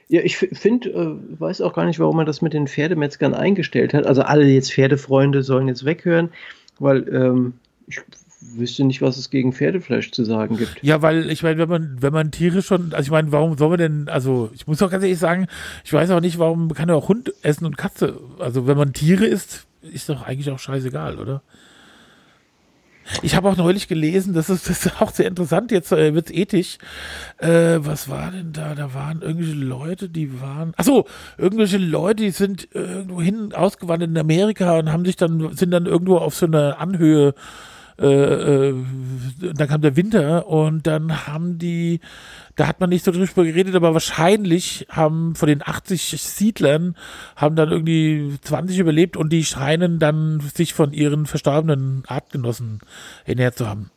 Ja, ich finde, äh, weiß auch gar nicht, warum man das mit den Pferdemetzgern eingestellt hat. Also alle jetzt Pferdefreunde sollen jetzt weghören, weil ähm, ich wüsste nicht, was es gegen Pferdefleisch zu sagen gibt. Ja, weil ich meine, wenn man, wenn man Tiere schon, also ich meine, warum soll man denn, also ich muss auch ganz ehrlich sagen, ich weiß auch nicht, warum kann er auch Hund essen und Katze. Also wenn man Tiere isst, ist doch eigentlich auch scheißegal, oder? Ich habe auch neulich gelesen, das ist, das ist auch sehr interessant, jetzt äh, wird ethisch. Äh, was war denn da? Da waren irgendwelche Leute, die waren. Achso, irgendwelche Leute, die sind irgendwo hin ausgewandert in Amerika und haben sich dann, sind dann irgendwo auf so einer Anhöhe äh, äh, dann kam der Winter und dann haben die, da hat man nicht so drüber geredet, aber wahrscheinlich haben von den 80 Siedlern haben dann irgendwie 20 überlebt und die scheinen dann sich von ihren verstorbenen Artgenossen ernährt zu haben.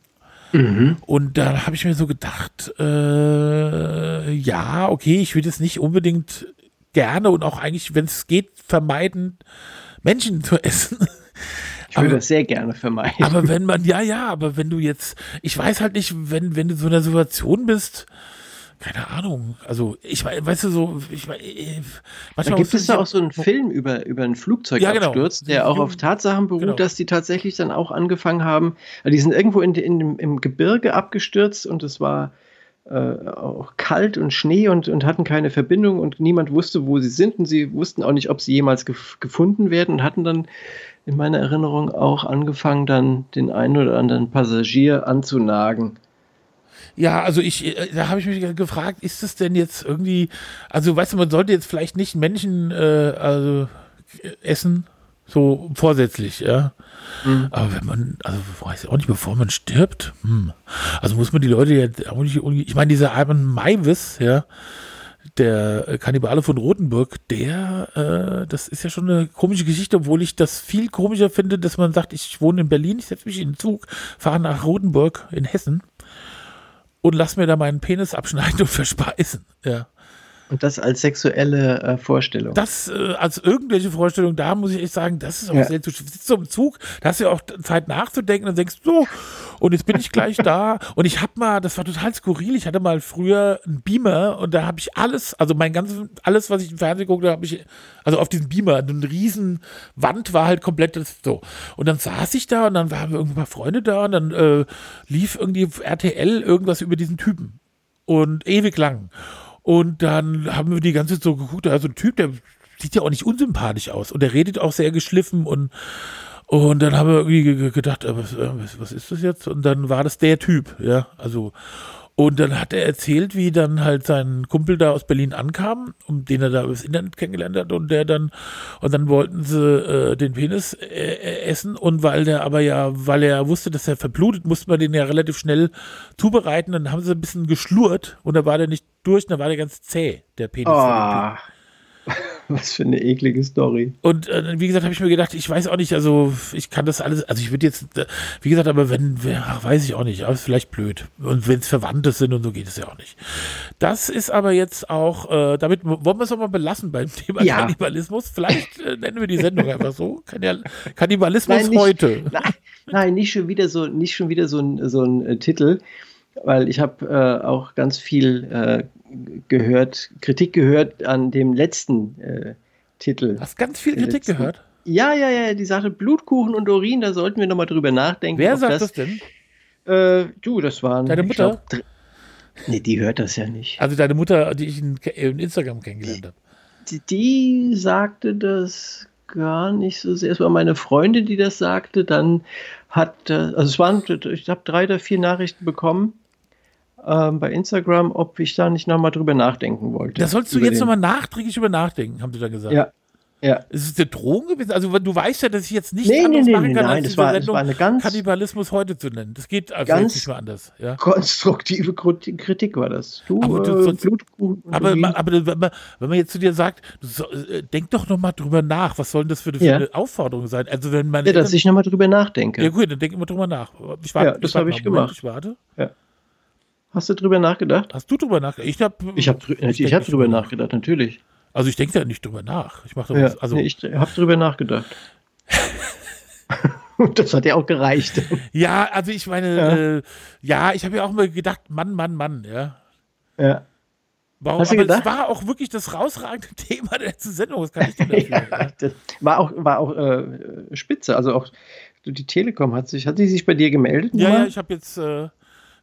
Mhm. Und da habe ich mir so gedacht, äh, ja, okay, ich will jetzt nicht unbedingt gerne und auch eigentlich, wenn es geht, vermeiden, Menschen zu essen. Ich würde das sehr gerne vermeiden. Aber wenn man, ja, ja, aber wenn du jetzt, ich weiß halt nicht, wenn, wenn du in so einer Situation bist, keine Ahnung, also ich weißt du so, ich äh, manchmal da gibt es da auch so einen Film über, über einen Flugzeugabsturz, ja, genau. der auch auf Tatsachen beruht, genau. dass die tatsächlich dann auch angefangen haben, also die sind irgendwo in, in, im Gebirge abgestürzt und es war äh, auch kalt und Schnee und, und hatten keine Verbindung und niemand wusste, wo sie sind und sie wussten auch nicht, ob sie jemals gef gefunden werden und hatten dann in meiner Erinnerung auch angefangen, dann den einen oder anderen Passagier anzunagen. Ja, also ich, äh, da habe ich mich gefragt, ist das denn jetzt irgendwie, also weißt du, man sollte jetzt vielleicht nicht Menschen äh, also essen, so vorsätzlich, ja. Mhm. Aber wenn man, also weiß ich auch nicht, bevor man stirbt, hm. also muss man die Leute jetzt auch nicht, ich meine, dieser Ivan Maivis, ja, der Kannibale von Rothenburg, der, äh, das ist ja schon eine komische Geschichte, obwohl ich das viel komischer finde, dass man sagt, ich wohne in Berlin, ich setze mich in den Zug, fahre nach Rothenburg in Hessen und lass mir da meinen Penis abschneiden und verspeisen. Ja. Und das als sexuelle äh, Vorstellung. Das äh, als irgendwelche Vorstellung, da muss ich echt sagen, das ist auch ja. sehr zu. Sitzt so im Zug, da hast du ja auch Zeit nachzudenken und denkst, so, und jetzt bin ich gleich da. Und ich habe mal, das war total skurril, ich hatte mal früher einen Beamer und da habe ich alles, also mein ganzes, alles, was ich im Fernsehen guckte, habe ich, also auf diesem Beamer, eine riesen Wand war halt komplett so. Und dann saß ich da und dann waren wir paar Freunde da und dann äh, lief irgendwie RTL irgendwas über diesen Typen. Und ewig lang. Und dann haben wir die ganze Zeit so geguckt, da ist so ein Typ, der sieht ja auch nicht unsympathisch aus und der redet auch sehr geschliffen und und dann haben wir irgendwie gedacht, äh, was, äh, was ist das jetzt? Und dann war das der Typ, ja, also und dann hat er erzählt, wie dann halt sein Kumpel da aus Berlin ankam, um den er da übers Internet kennengelernt hat und der dann, und dann wollten sie äh, den Penis äh, äh, essen und weil der aber ja, weil er wusste, dass er verblutet, musste man den ja relativ schnell zubereiten, dann haben sie ein bisschen geschlurrt und da war der nicht durch, dann war der ganz zäh, der Penis. Oh. Was für eine eklige Story. Und äh, wie gesagt, habe ich mir gedacht, ich weiß auch nicht, also ich kann das alles, also ich würde jetzt, äh, wie gesagt, aber wenn, ach, weiß ich auch nicht, aber ist vielleicht blöd. Und wenn es Verwandte sind und so geht es ja auch nicht. Das ist aber jetzt auch, äh, damit wollen wir es auch mal belassen beim Thema ja. Kannibalismus. Vielleicht äh, nennen wir die Sendung einfach so. Kannibalismus nein, nicht, heute. Nein, nein, nicht schon wieder so, nicht schon wieder so ein, so ein äh, Titel weil ich habe äh, auch ganz viel äh, gehört, Kritik gehört an dem letzten äh, Titel. Hast ganz viel Kritik letzten. gehört? Ja, ja, ja, die Sache Blutkuchen und Urin, da sollten wir nochmal drüber nachdenken. Wer sagt das, das denn? Äh, du, das waren. Deine Mutter? Glaub, nee, die hört das ja nicht. Also deine Mutter, die ich in, in Instagram kennengelernt habe. Die, die, sagte das gar nicht so sehr. Es war meine Freundin, die das sagte. Dann hat, also es waren, ich habe drei oder vier Nachrichten bekommen ähm, bei Instagram, ob ich da nicht nochmal drüber nachdenken wollte. Da sollst du jetzt nochmal nachträglich über nachdenken, haben sie da gesagt. Ja. Ja. Ist es eine Drohung gewesen? Also du weißt ja, dass ich jetzt nicht Nee, anderes nee, nee, machen kann, nein, als das diese war- das war eine ganz- Kannibalismus heute zu nennen. Das geht also Ganz- nicht mehr anders. Ja. Konstruktive Kritik war das. Du, Aber du äh, sonst- Blutkuchen Aber, ma- aber wenn, man, wenn man jetzt zu dir sagt, so, äh, denk doch noch mal drüber nach, was soll denn das für, eine- für Ja. eine Aufforderung sein? Also wenn man ja, dass ich nochmal drüber nachdenke. ja gut, dann denk immer drüber nach. Ich warte, Ja, das warte hab ich mal, Moment, gemacht. Ich warte. Hast du drüber nachgedacht? Hast du drüber nachgedacht? Ich habe Ich habe ich denk hab drüber nachgedacht, natürlich. Also ich denke da nicht drüber nach. Ich mache Ja, also nee, ich habe drüber nachgedacht. Und das hat ja auch gereicht. ja, also ich meine, Ja. äh, ja ich habe ja auch mal gedacht, Mann, Mann, Mann, ja. Ja. Warum, Hast du aber gedacht? es war auch wirklich das rausragende Thema der letzten Sendung. Was kann ich dafür? ja, ja? das war auch, war auch äh, spitze. Also auch die Telekom hat sich, hat die sich bei dir gemeldet? Ja, ja, ich habe jetzt äh,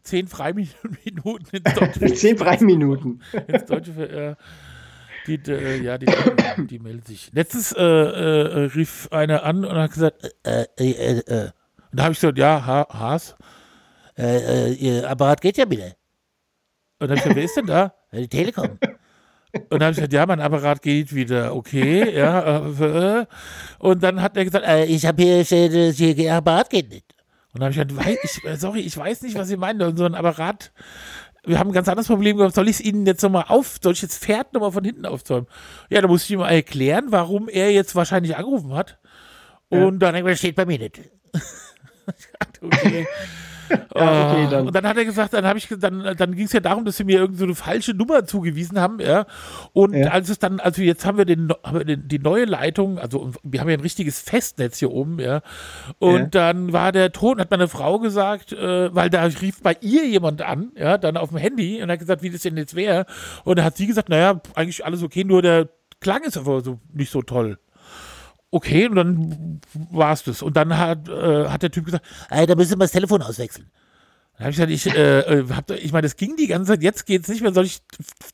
zehn Freiminuten ins Deutsche. Zehn Freiminuten. ins Deutsche äh, die, äh, ja, die, die, meldet sich. Letztens äh, äh, rief einer an und hat gesagt, äh, äh, äh, äh. Und da habe ich gesagt, ja, ha, Haas, äh, äh, Ihr Apparat geht ja wieder. Und dann habe ich gesagt, wer ist denn da? "Ja, Die Telekom. Und dann habe ich gesagt, ja, mein Apparat geht wieder, okay, ja. Äh, äh. Und dann hat er gesagt, äh, ich habe hier, äh, hier, Ihr Apparat geht nicht. Und dann habe ich gesagt, ich, äh, sorry, ich weiß nicht, was Sie meinen. So ein Apparat, wir haben ein ganz anderes Problem gehabt. Soll ich es Ihnen jetzt nochmal auf, soll ich jetzt Pferd nochmal von hinten aufzäumen? Ja, da musste ich ihm mal erklären, warum er jetzt wahrscheinlich angerufen hat. Und dann er gesagt, steht bei mir nicht. Okay. Ja, okay, Ah, dann. Und dann hat er gesagt, dann habe ich dann, dann ging es ja darum, dass sie mir irgend so eine falsche Nummer zugewiesen haben, ja. Und Ja. als es dann, also jetzt haben wir den, haben wir den die neue Leitung, also wir haben ja ein richtiges Festnetz hier oben, ja. Und Ja. dann war der Ton, hat meine Frau gesagt, äh, weil da rief bei ihr jemand an, ja, dann auf dem Handy und hat gesagt, wie das denn jetzt wäre. Und da hat sie gesagt, naja, eigentlich alles okay, nur der Klang ist aber so nicht so toll. Okay, und dann war es das. Und dann hat, äh, hat der Typ gesagt, ey, da müssen wir das Telefon auswechseln. Dann habe ich gesagt, ich, äh, äh, hab, ich meine, das ging die ganze Zeit, jetzt geht's nicht mehr, soll ich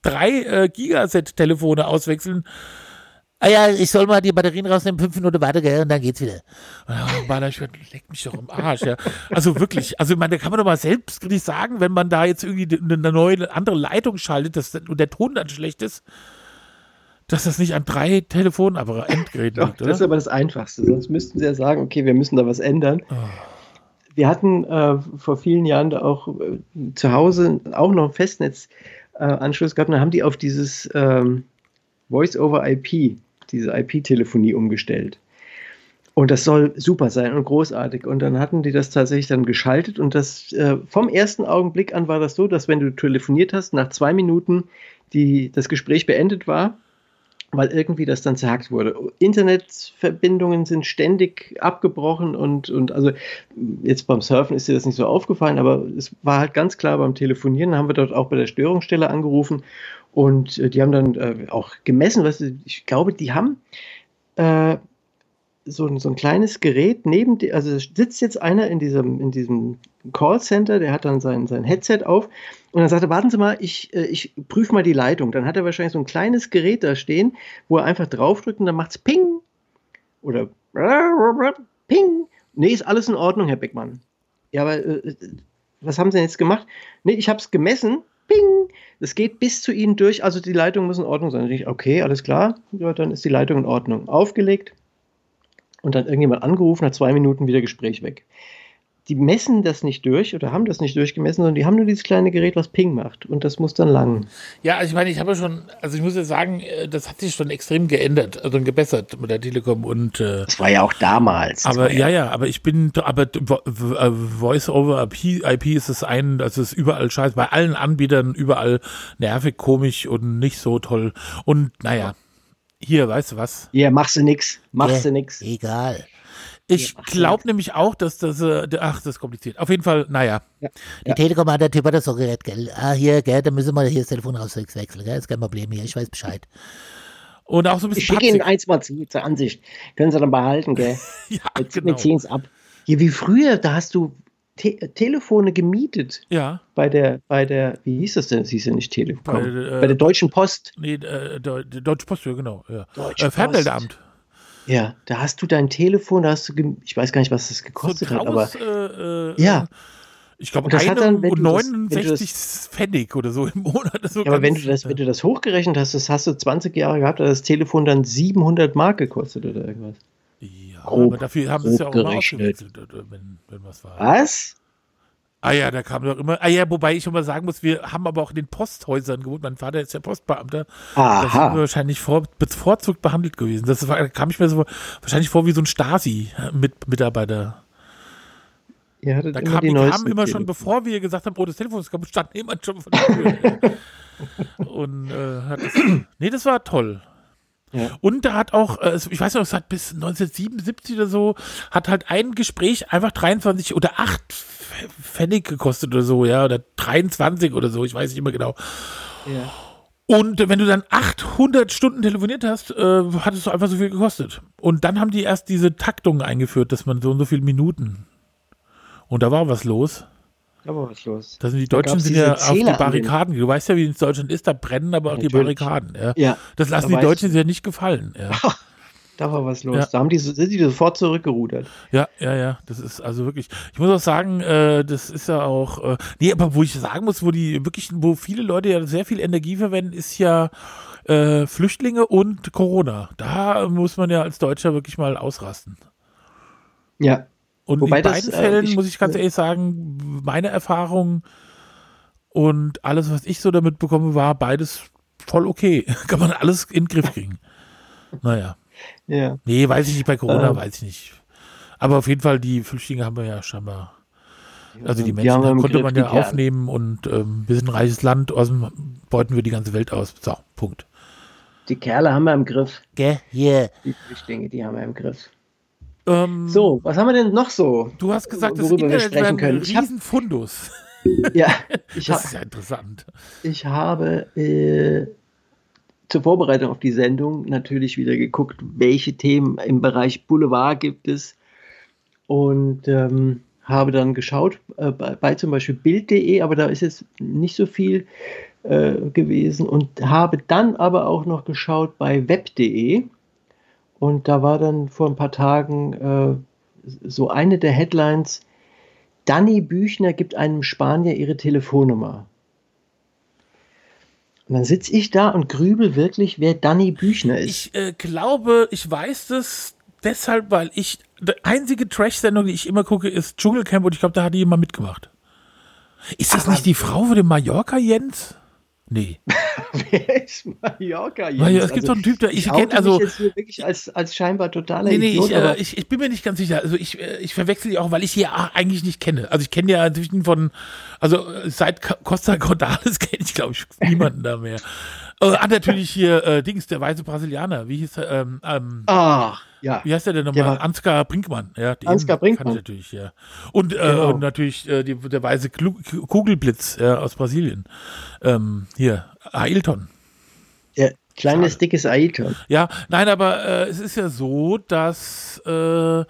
drei äh, Gigaset-Telefone auswechseln? Ah ja, ich soll mal die Batterien rausnehmen, fünf Minuten warte, gell, und dann geht's wieder. Und dann leck mich doch im Arsch, ja. Also wirklich, also ich meine, da kann man doch mal selbstkritisch sagen, wenn man da jetzt irgendwie eine neue, andere Leitung schaltet dass, und der Ton dann schlecht ist, dass das nicht an drei Telefonapparat-Endgeräten Doch, liegt, das ist oder? aber das Einfachste. Sonst müssten sie ja sagen, okay, wir müssen da was ändern. Oh. Wir hatten äh, vor vielen Jahren da auch äh, zu Hause auch noch einen Festnetzanschluss gehabt. Und dann haben die auf dieses ähm, Voice-over-IP, diese IP-Telefonie umgestellt. Und das soll super sein und großartig. Und dann hatten die das tatsächlich dann geschaltet. Und das äh, vom ersten Augenblick an war das so, dass wenn du telefoniert hast, nach zwei Minuten die, das Gespräch beendet war, weil irgendwie das dann zerhackt wurde. Internetverbindungen sind ständig abgebrochen und, und also jetzt beim Surfen ist dir das nicht so aufgefallen, aber es war halt ganz klar beim Telefonieren, haben wir dort auch bei der Störungsstelle angerufen und äh, die haben dann äh, auch gemessen, was ich glaube, die haben äh, so, ein- so ein kleines Gerät neben, die, also sitzt jetzt einer in diesem, in diesem Callcenter, der hat dann sein, sein Headset auf und dann sagt er, warten Sie mal, ich, äh, ich prüfe mal die Leitung. Dann hat er wahrscheinlich so ein kleines Gerät da stehen, wo er einfach draufdrückt und dann macht es Ping oder Ping. Nee, ist alles in Ordnung, Herr Beckmann. Ja, aber äh, was haben Sie denn jetzt gemacht? Nee, ich habe es gemessen. Ping. Das geht bis zu Ihnen durch, also die Leitung muss in Ordnung sein. Okay, alles klar. Ja, dann ist die Leitung in Ordnung. Aufgelegt und dann irgendjemand angerufen, nach zwei Minuten wieder Gespräch weg. Die messen das nicht durch oder haben das nicht durchgemessen, sondern die haben nur dieses kleine Gerät, was Ping macht. Und das muss dann lang. Ja, also ich meine, ich habe ja schon, also ich muss ja sagen, äh, das hat sich schon extrem geändert, also gebessert mit der Telekom und äh, Das war ja auch damals. Aber ja, ja, aber ich bin, aber äh, Voice over IP, IP ist es ein, das ist überall scheiße, bei allen Anbietern überall nervig, komisch und nicht so toll. Und naja, hier, weißt du was? Ja, machst du nix. Machst Ja, du nix. Egal. Ich Ja, glaube nämlich auch, dass das, äh, ach, das ist kompliziert. Auf jeden Fall, naja. Ja. Die Ja. Telekom hat der Typ hat das so geredet, gell? Ah, hier, gell, da müssen wir hier das Telefon rauswechseln, gell? Ist kein Problem hier, ich weiß Bescheid. Und auch so ein Ich bisschen schicke Ihnen eins mal zu, zur Ansicht. Können Sie dann behalten, gell? Ja, Jetzt, genau. Wir ziehen es ab. Hier, wie früher, da hast du Te Telefone gemietet Ja, bei der, bei der, wie hieß das denn? Das hieß ja nicht Telekom. Bei, Bei, äh, der Deutschen Post. nee, äh, Deu- Deutsche Post, ja, genau. Ja. Deutsche Äh, Fernmeldeamt. Ja, da hast du dein Telefon, da hast du, ich weiß gar nicht, was das gekostet so hat, aber äh, äh, Ja. Ich glaube, 69 Pfennig oder so im Monat. So ja, aber wenn du, das, wenn du das hochgerechnet hast, das hast du 20 Jahre gehabt, hat das Telefon dann 700 Mark gekostet oder irgendwas. Ja, grob, aber dafür haben sie es ja auch mal ausgewechselt, wenn, wenn was war. Was? Ah ja, da kam doch immer. Ah ja, wobei ich immer sagen muss, wir haben aber auch in den Posthäusern gewohnt. Mein Vater ist ja Postbeamter. Aha. Da sind wir wahrscheinlich vor, bevorzugt behandelt gewesen. Das war, kam ich mir so wahrscheinlich vor wie so ein Stasi-Mitarbeiter. Ja, da kam, die, die kamen immer schon, bevor wir gesagt haben, oh, das Telefon ist kaputt, stand jemand schon von der Tür. Und äh, hat das, nee, das war toll. Ja. Und da hat auch, äh, ich weiß noch, es hat bis 1977 oder so, hat halt ein Gespräch einfach 23 oder 8 Pfennig gekostet oder so, ja, oder 23 oder so, ich weiß nicht immer genau. Ja. Und wenn du dann 800 Stunden telefoniert hast, äh, hat es einfach so viel gekostet. Und dann haben die erst diese Taktung eingeführt, dass man so und so viele Minuten. Und da war was los. Da war was los. Da sind die Deutschen sind ja auf die Barrikaden. Du weißt ja, wie es in Deutschland ist, da brennen aber auch Natürlich. die Barrikaden. Ja. ja. Das lassen da die Deutschen sich ja nicht gefallen. Ja. Da war was los. Ja. Da haben die, sind die sofort zurückgerudert. Ja, ja, ja. Das ist also wirklich. Ich muss auch sagen, äh, das ist ja auch. Äh, nee, aber wo ich sagen muss, wo die wirklich, wo viele Leute ja sehr viel Energie verwenden, ist ja äh, Flüchtlinge und Corona. Da muss man ja als Deutscher wirklich mal ausrasten. Ja. Und Wobei in beiden das, äh, Fällen ich, muss ich ganz ehrlich sagen, meine Erfahrung und alles, was ich so damit bekomme, war beides voll okay. Kann man alles in den Griff kriegen. Naja. Ja. Nee, weiß ich nicht, bei Corona ähm. weiß ich nicht. Aber auf jeden Fall, die Flüchtlinge haben wir ja scheinbar. Also die Menschen die konnte man ja aufnehmen und ähm, wir sind ein reiches Land, außerdem beuten wir die ganze Welt aus. So, Punkt. Die Kerle haben wir im Griff. Gell? Yeah. Die Flüchtlinge, die haben wir im Griff. Ähm, so, was haben wir denn noch so? Du hast gesagt, das Internet wäre ein Riesenfundus. ja, ich das ist ja interessant. Ich habe äh, zur Vorbereitung auf die Sendung natürlich wieder geguckt, welche Themen im Bereich Boulevard gibt es und ähm, habe dann geschaut äh, bei, bei, zum Beispiel Bild.de, aber da ist jetzt nicht so viel äh, gewesen und habe dann aber auch noch geschaut bei Web.de und da war dann vor ein paar Tagen äh, so eine der Headlines, Danny Büchner gibt einem Spanier ihre Telefonnummer. Und dann sitze ich da und grübel wirklich, wer Danny Büchner ist. Ich äh, glaube, ich weiß das deshalb, weil ich, die einzige Trash-Sendung, die ich immer gucke, ist Dschungelcamp und ich glaube, da hat die jemand mitgemacht. Ist das Aber nicht die Frau von dem Mallorca Jens? Nee. Wer ist Mallorca jetzt? Weil, es gibt also, so einen Typ, der ich, ich kenne, also. Jetzt wirklich als, als scheinbar totaler Nee, nee, Idiot, ich, äh, ich, ich, bin mir nicht ganz sicher. Also ich, äh, ich verwechsel die auch, weil ich die eigentlich nicht kenne. Also ich kenne ja inzwischen von, also seit Costa Cordalis kenne ich, glaube ich, niemanden da mehr. Äh, ah, natürlich hier, äh, Dings, der weiße Brasilianer. Wie hieß er? Ähm, ähm, ah. Ja. Wie heißt der denn nochmal? Der Ansgar Brinkmann. Ja, Ansgar Brinkmann. natürlich, ja. Und, äh, genau. und natürlich äh, die, der weiße Kugelblitz ja, aus Brasilien. Ähm, hier, Ailton. Ja, kleines, dickes Ailton. Ja, nein, aber äh, es ist ja so, dass äh,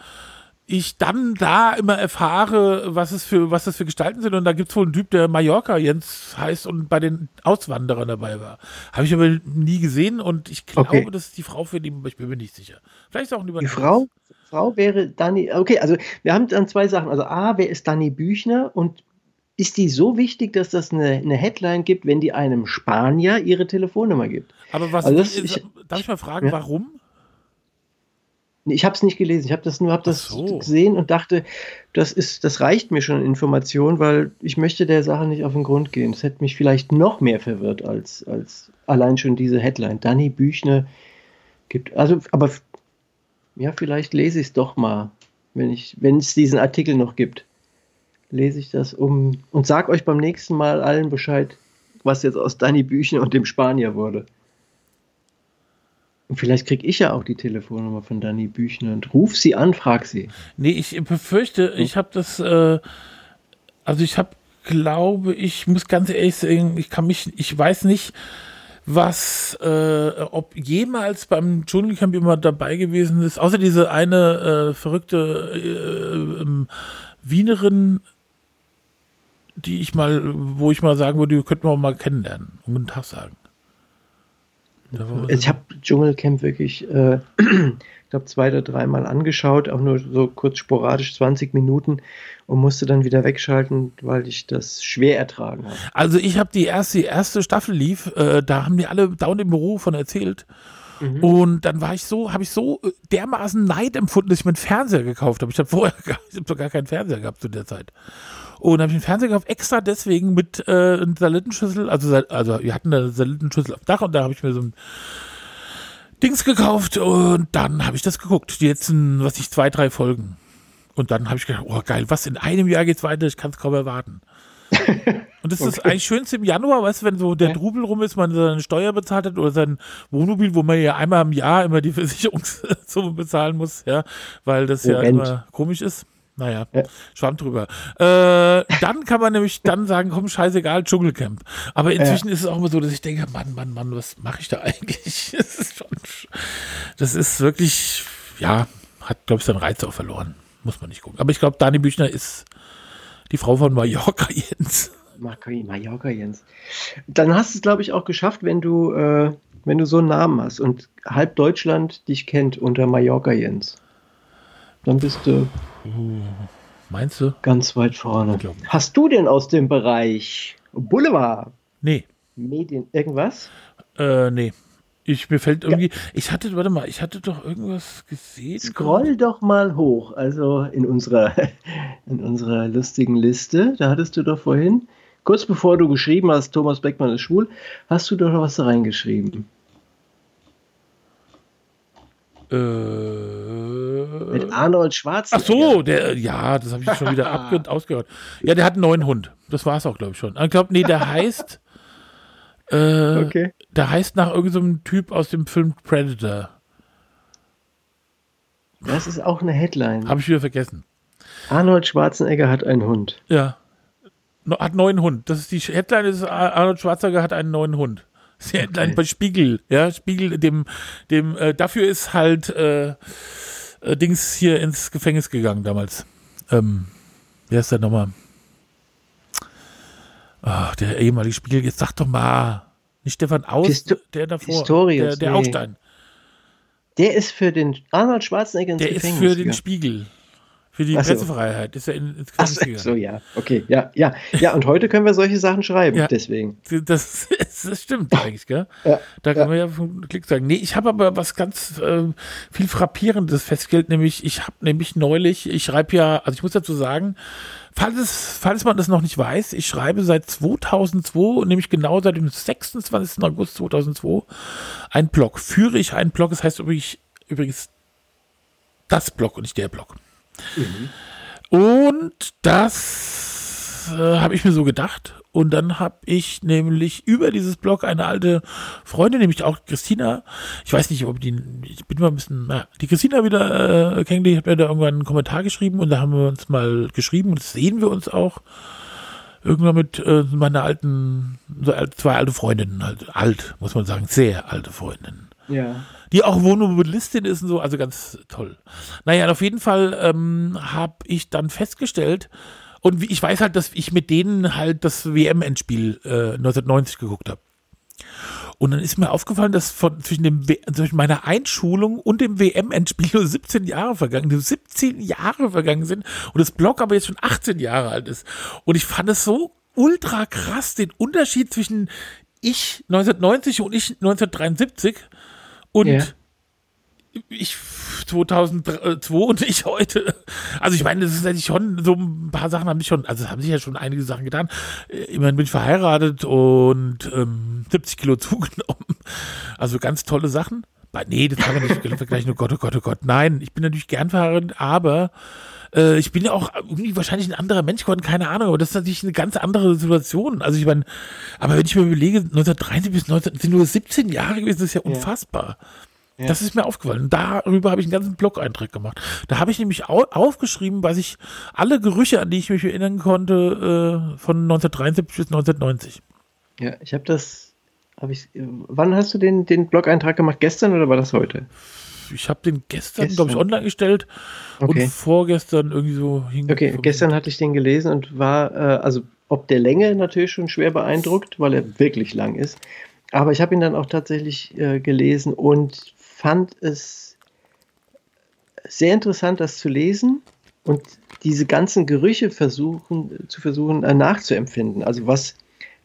ich dann da immer erfahre, was es für, was das für Gestalten sind. Und da gibt es wohl einen Typ, der Mallorca Jens heißt und bei den Auswanderern dabei war. Habe ich aber nie gesehen und ich glaube, okay. das ist die Frau für die, ich bin mir nicht sicher. Vielleicht auch ein Die Frau, Frau wäre Dani, okay, also wir haben dann zwei Sachen. Also A, wer ist Dani Büchner und ist die so wichtig, dass das eine, eine Headline gibt, wenn die einem Spanier ihre Telefonnummer gibt? Aber was, also das, ich, darf ich mal fragen, ja? warum? Ich habe es nicht gelesen. Ich habe das nur hab das so. gesehen und dachte, das ist, das reicht mir schon an Information, weil ich möchte der Sache nicht auf den Grund gehen. Das hätte mich vielleicht noch mehr verwirrt als, als allein schon diese Headline. Danny Büchner gibt, also, aber ja, vielleicht lese ich es doch mal, wenn ich, wenn es diesen Artikel noch gibt, lese ich das um und sag euch beim nächsten Mal allen Bescheid, was jetzt aus Danny Büchner und dem Spanier wurde. Und vielleicht kriege ich ja auch die Telefonnummer von Dani Büchner und ruf sie an, frag sie. Nee, ich befürchte, ich habe das, äh, also ich habe, glaube ich, muss ganz ehrlich sagen, ich kann mich, ich weiß nicht, was, äh, ob jemals beim Dschungelcamp jemand dabei gewesen ist, außer diese eine äh, verrückte äh, ähm, Wienerin, die ich mal, wo ich mal sagen würde, die könnten wir mal kennenlernen und guten Tag sagen. Ich habe Dschungelcamp wirklich, äh, ich glaube, zwei oder dreimal angeschaut, auch nur so kurz sporadisch, 20 Minuten und musste dann wieder wegschalten, weil ich das schwer ertragen habe. Also ich habe die erste, erste Staffel lief, äh, da haben die alle dauernd im Büro von erzählt. Mhm. Und dann war ich so, habe ich so äh, dermaßen Neid empfunden, dass ich mir einen Fernseher gekauft habe. Ich habe vorher gar, ich hab gar keinen Fernseher gehabt zu der Zeit. Und habe ich einen Fernseher gekauft, extra deswegen mit äh, einer Salittenschüssel. Also, also wir hatten eine Salittenschüssel auf dem Dach und da habe ich mir so ein Dings gekauft und dann habe ich das geguckt. Die letzten, was ich, zwei, drei Folgen. Und dann habe ich gedacht, oh geil, was, in einem Jahr geht's weiter, ich kann es kaum erwarten. Und das ist okay. das eigentlich schönste im Januar, weißt du, wenn so der ja. Trubel rum ist, man seine Steuer bezahlt hat oder sein Wohnmobil, wo man ja einmal im Jahr immer die Versicherungssumme bezahlen muss, ja, weil das Moment. ja immer komisch ist. Naja, ja. schwamm drüber. Äh, dann kann man nämlich dann sagen, komm, scheißegal, Dschungelcamp. Aber inzwischen ja. ist es auch immer so, dass ich denke, Mann, Mann, Mann, was mache ich da eigentlich? Das ist, schon, das ist wirklich, ja, hat, glaube ich, seinen Reiz auch verloren. Muss man nicht gucken. Aber ich glaube, Dani Büchner ist die Frau von Mallorca Jens. Mallorca Jens. Dann hast du es, glaube ich, auch geschafft, wenn du, äh, wenn du so einen Namen hast und halb Deutschland dich kennt unter Mallorca Jens. Dann bist du. Uh, meinst du? Ganz weit vorne. Hast du denn aus dem Bereich Boulevard? Nee. Medien, irgendwas? Äh, nee. Ich, mir fällt irgendwie, ja. ich hatte, warte mal, ich hatte doch irgendwas gesehen. Scroll doch mal hoch, also in unserer, in unserer lustigen Liste, da hattest du doch vorhin, kurz bevor du geschrieben hast, Thomas Beckmann ist schwul, hast du doch noch was da reingeschrieben. Äh, Mit Arnold Schwarzenegger. Ach so, der, ja, das habe ich schon wieder ausgehört. Ja, der hat einen neuen Hund. Das war es auch, glaube ich, schon. Ich glaube, nee, der heißt, äh, okay. Der heißt nach irgendeinem so Typ aus dem Film Predator. Das ist auch eine Headline. Habe ich wieder vergessen. Arnold Schwarzenegger hat einen Hund. Ja. Hat neuen Hund. Das ist die Headline ist Arnold Schwarzenegger hat einen neuen Hund. Das ist die Headline okay. bei Spiegel. Ja, Spiegel, dem, dem, äh, dafür ist halt äh, äh, Dings hier ins Gefängnis gegangen damals. Ähm, wer ist der nochmal? Ach, der ehemalige Spiegel, jetzt sag doch mal. Nicht Stefan Aus, Pisto der davor. Pistorius, der, der nee. Aufstein. Der ist für den Arnold Schwarzenegger ins Der Gefängnis ist für den Spiegel. Für die so. Pressefreiheit ist er in, ins Gefängnis Ach so, ja, okay, ja, ja. Ja, und heute können wir solche Sachen schreiben, ja, deswegen. Das, das stimmt eigentlich, gell? Ja, da kann ja. man ja von Klick sagen. Nee, ich habe aber was ganz äh, viel Frappierendes festgestellt, nämlich, ich habe nämlich neulich, ich schreibe ja, also ich muss dazu sagen, Falls, es, falls man das noch nicht weiß, ich schreibe seit 2002, nämlich genau seit dem 26. August 2002, einen Blog. Führe ich einen Blog, das heißt übrigens, übrigens das Blog und nicht der Blog. Mhm. Und das äh, habe ich mir so gedacht. Und dann habe ich nämlich über dieses Blog eine alte Freundin, nämlich auch Christina, ich weiß nicht, ob die, ich bin mal ein bisschen, na, die Christina wieder äh, kennengelernt, hat mir da irgendwann einen Kommentar geschrieben und da haben wir uns mal geschrieben und sehen wir uns auch irgendwann mit äh, meiner alten, so zwei alte Freundinnen, halt alt, muss man sagen, sehr alte Freundinnen. Ja. Die auch Wohnmobilistin ist und so, also ganz toll. Naja, auf jeden Fall ähm, habe ich dann festgestellt, und ich weiß halt, dass ich mit denen halt das WM-Endspiel äh, 1990 geguckt habe. Und dann ist mir aufgefallen, dass von, zwischen, dem, zwischen meiner Einschulung und dem WM-Endspiel nur 17 Jahre vergangen, nur 17 Jahre vergangen sind und das Blog aber jetzt schon 18 Jahre alt ist. Und ich fand es so ultra krass, den Unterschied zwischen ich 1990 und ich 1973 und yeah ich 2002 und ich heute. Also ich meine, das ist eigentlich schon so ein paar Sachen haben sich schon, also haben sich ja schon einige Sachen getan. Äh, immerhin bin ich verheiratet und ähm, 70 Kilo zugenommen. Also ganz tolle Sachen. Aber nee, das kann man nicht vergleichen. Oh Gott, oh Gott, oh Gott. Nein, ich bin natürlich gern verheiratet, aber äh, ich bin ja auch irgendwie wahrscheinlich ein anderer Mensch geworden, keine Ahnung, aber das ist natürlich eine ganz andere Situation. Also ich meine, aber wenn ich mir überlege, 1930 bis 19, sind nur 17 Jahre gewesen, das ist ja unfassbar. Ja. Ja. Das ist mir aufgefallen. Darüber habe ich einen ganzen Blog-Eintrag gemacht. Da habe ich nämlich au aufgeschrieben, was ich alle Gerüche, an die ich mich erinnern konnte, äh, von 1973 bis 1990. Ja, ich habe das. Hab ich, wann hast du den, den Blog-Eintrag gemacht? Gestern oder war das heute? Ich habe den gestern, gestern. glaube ich, online gestellt okay. und vorgestern irgendwie so hing. Okay, gestern hatte ich den gelesen und war, äh, also ob der Länge natürlich schon schwer beeindruckt, weil er wirklich lang ist. aber ich habe ihn dann auch tatsächlich äh, gelesen und fand es sehr interessant, das zu lesen und diese ganzen Gerüche versuchen zu versuchen äh, nachzuempfinden. Also was,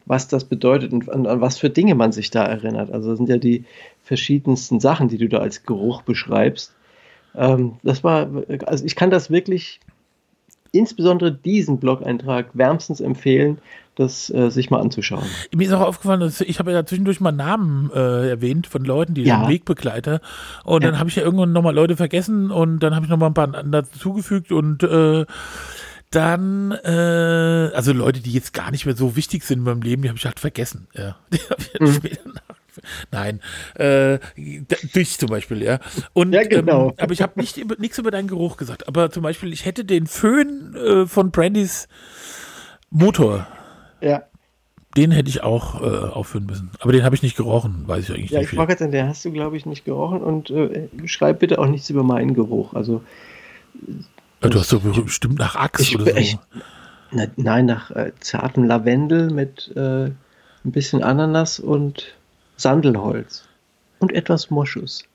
was das bedeutet und an, an, was für Dinge man sich da erinnert. Also das sind ja die verschiedensten Sachen, die du da als Geruch beschreibst. Ähm, das war, also ich kann das wirklich insbesondere diesen Blog-Eintrag wärmstens empfehlen, das äh, sich mal anzuschauen. Mir ist auch aufgefallen, dass ich habe ja zwischendurch mal Namen äh, erwähnt von Leuten, die ja. den Wegbegleiter. Und ja. dann habe ich ja irgendwann nochmal Leute vergessen und dann habe ich nochmal ein paar dazugefügt und äh, dann, äh, also Leute, die jetzt gar nicht mehr so wichtig sind in meinem Leben, die habe ich halt vergessen. Ja. Die habe ich mhm. später Nein, äh, dich zum Beispiel, ja. Und, ja, genau. Ähm, aber ich habe nicht nichts über deinen Geruch gesagt. Aber zum Beispiel, ich hätte den Föhn äh, von Brandys Motor. Ja. Den hätte ich auch äh, aufführen müssen. Aber den habe ich nicht gerochen, weiß ich eigentlich ja, nicht. Ja, ich frage jetzt, den hast du, glaube ich, nicht gerochen und äh, schreib bitte auch nichts über meinen Geruch. Also. Ja, du hast doch bestimmt nach Axt ich, oder so. Ich, na, nein, nach äh, zartem Lavendel mit äh, ein bisschen Ananas und Sandelholz und etwas Moschus.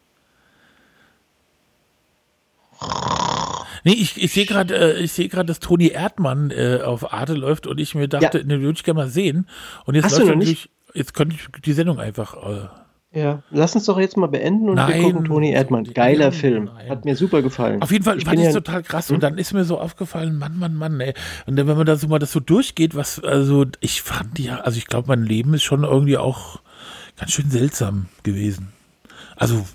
Nee, ich, ich sehe gerade, äh, ich sehe gerade, dass Toni Erdmann äh, auf Arte läuft und ich mir dachte, ja. den würde ich gerne mal sehen. Und jetzt Hast läuft natürlich, jetzt könnte ich die Sendung einfach. Äh, ja, lass uns doch jetzt mal beenden und nein, wir gucken Toni Erdmann. Geiler nein, Film. Nein. Hat mir super gefallen. Auf jeden Fall ich fand ich ja, total krass. Hm? Und dann ist mir so aufgefallen, Mann, Mann, Mann, ey. Und dann, wenn man da so mal das so durchgeht, was, also ich fand ja, also ich glaube, mein Leben ist schon irgendwie auch ganz schön seltsam gewesen. Also.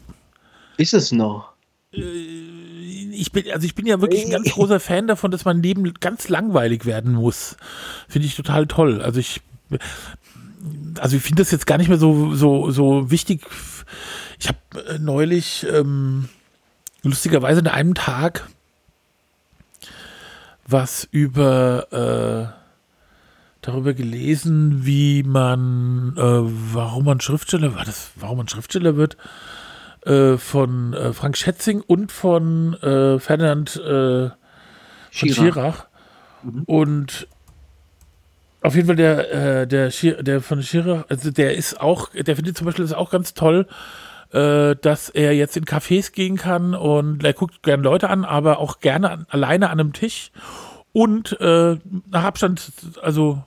Ist es noch? Äh, ich bin, also ich bin ja wirklich ein ganz großer Fan davon, dass mein Leben ganz langweilig werden muss. Finde ich total toll. Also ich, also ich finde das jetzt gar nicht mehr so, so, so wichtig. Ich habe äh, neulich ähm, lustigerweise an einem Tag was über äh, darüber gelesen, wie man, äh, warum man Schriftsteller, war das, warum man Schriftsteller wird, äh, von äh, Frank Schätzing und von äh, Ferdinand äh, von Schirach. Mhm. Und auf jeden Fall der, äh, der, Schir der von Schirach, also der ist auch, der findet zum Beispiel das auch ganz toll, dass er jetzt in Cafés gehen kann und er guckt gerne Leute an, aber auch gerne an, alleine an einem Tisch und äh, nach Abstand, also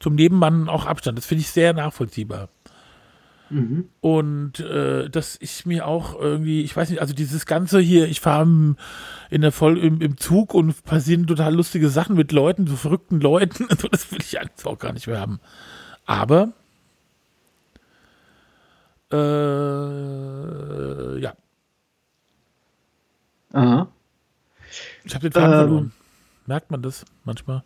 zum Nebenmann auch Abstand. Das finde ich sehr nachvollziehbar. Mhm. Und äh, das ist mir auch irgendwie, ich weiß nicht, also dieses Ganze hier, ich fahre in der Voll im, im, Zug und passieren total lustige Sachen mit Leuten, so verrückten Leuten. Also das will ich eigentlich auch gar nicht mehr haben. Aber äh, ja. Aha. Ich habe den Faden ähm, verloren. Merkt man das manchmal?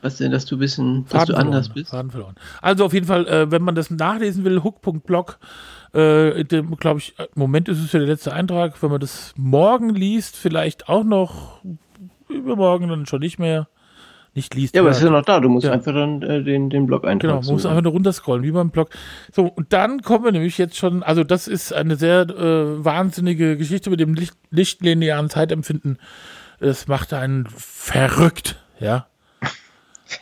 Was denn, dass du ein bisschen, dass du anders bist? Faden verloren. Also auf jeden Fall, äh, wenn man das nachlesen will, hook.blog, äh, glaube ich, im Moment ist es ja der letzte Eintrag. Wenn man das morgen liest, vielleicht auch noch übermorgen dann schon nicht mehr. Nicht liest. Ja, aber es ist ja noch da. Du musst ja. einfach dann äh, den, den Blog eintragen. Genau, man muss einfach nur runterscrollen, wie beim Blog. So, und dann kommen wir nämlich jetzt schon, also das ist eine sehr äh, wahnsinnige Geschichte mit dem Licht, lichtlinearen Zeitempfinden. Es macht einen verrückt, ja.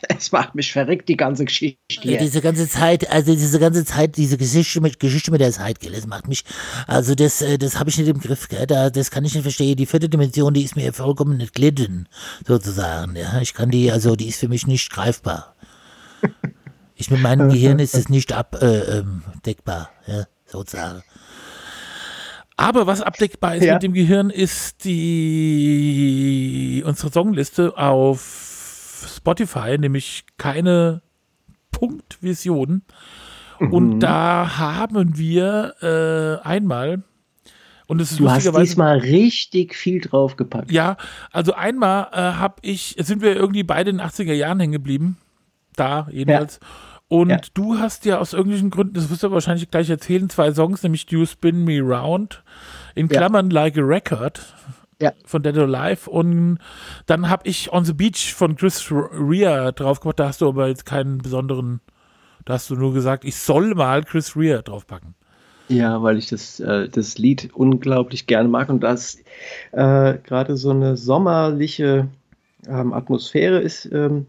Es macht mich verrückt, die ganze Geschichte. Ja, diese ganze Zeit, also diese ganze Zeit, diese Geschichte mit Geschichte mit der Zeit, gell, das macht mich, also das, äh, das habe ich nicht im Griff, gell, da, das kann ich nicht verstehen. Die vierte Dimension, die ist mir vollkommen nicht glitten, sozusagen, ja. Ich kann die, also die ist für mich nicht greifbar. Ich mit meinem Gehirn ist es nicht abdeckbar, äh, ähm, ja, sozusagen. Aber was abdeckbar ist ja. mit dem Gehirn, ist die unsere Songliste auf Spotify, nämlich keine Punktvision. Mhm. Und da haben wir äh, einmal und es ist du hast diesmal richtig viel draufgepackt. Ja, also einmal äh, habe ich, sind wir irgendwie beide in den 80er Jahren hängen geblieben. Da jedenfalls. Ja. Und ja. du hast ja aus irgendwelchen Gründen, das wirst du wahrscheinlich gleich erzählen, zwei Songs, nämlich You Spin Me Round, in Klammern ja. Like a Record ja. von Dead or Alive. Und dann habe ich On the Beach von Chris Rea drauf gemacht. Da hast du aber jetzt keinen besonderen, da hast du nur gesagt, ich soll mal Chris Rea draufpacken. Ja, weil ich das, äh, das Lied unglaublich gerne mag und das äh, gerade so eine sommerliche ähm, Atmosphäre ist, ähm,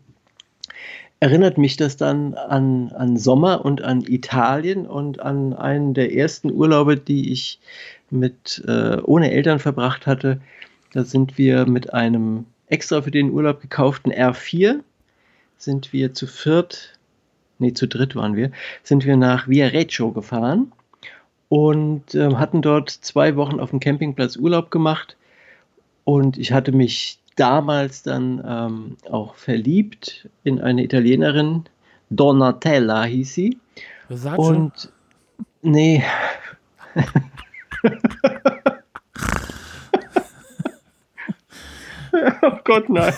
erinnert mich das dann an, an Sommer und an Italien und an einen der ersten Urlaube, die ich mit äh, ohne Eltern verbracht hatte. Da sind wir mit einem extra für den Urlaub gekauften R4 sind wir zu viert, nee, zu dritt waren wir, sind wir nach Viareggio gefahren und äh, hatten dort zwei Wochen auf dem Campingplatz Urlaub gemacht. Und ich hatte mich damals dann ähm, auch verliebt in eine Italienerin, Donatella hieß sie. Versace? Und nee. oh Gott, nein.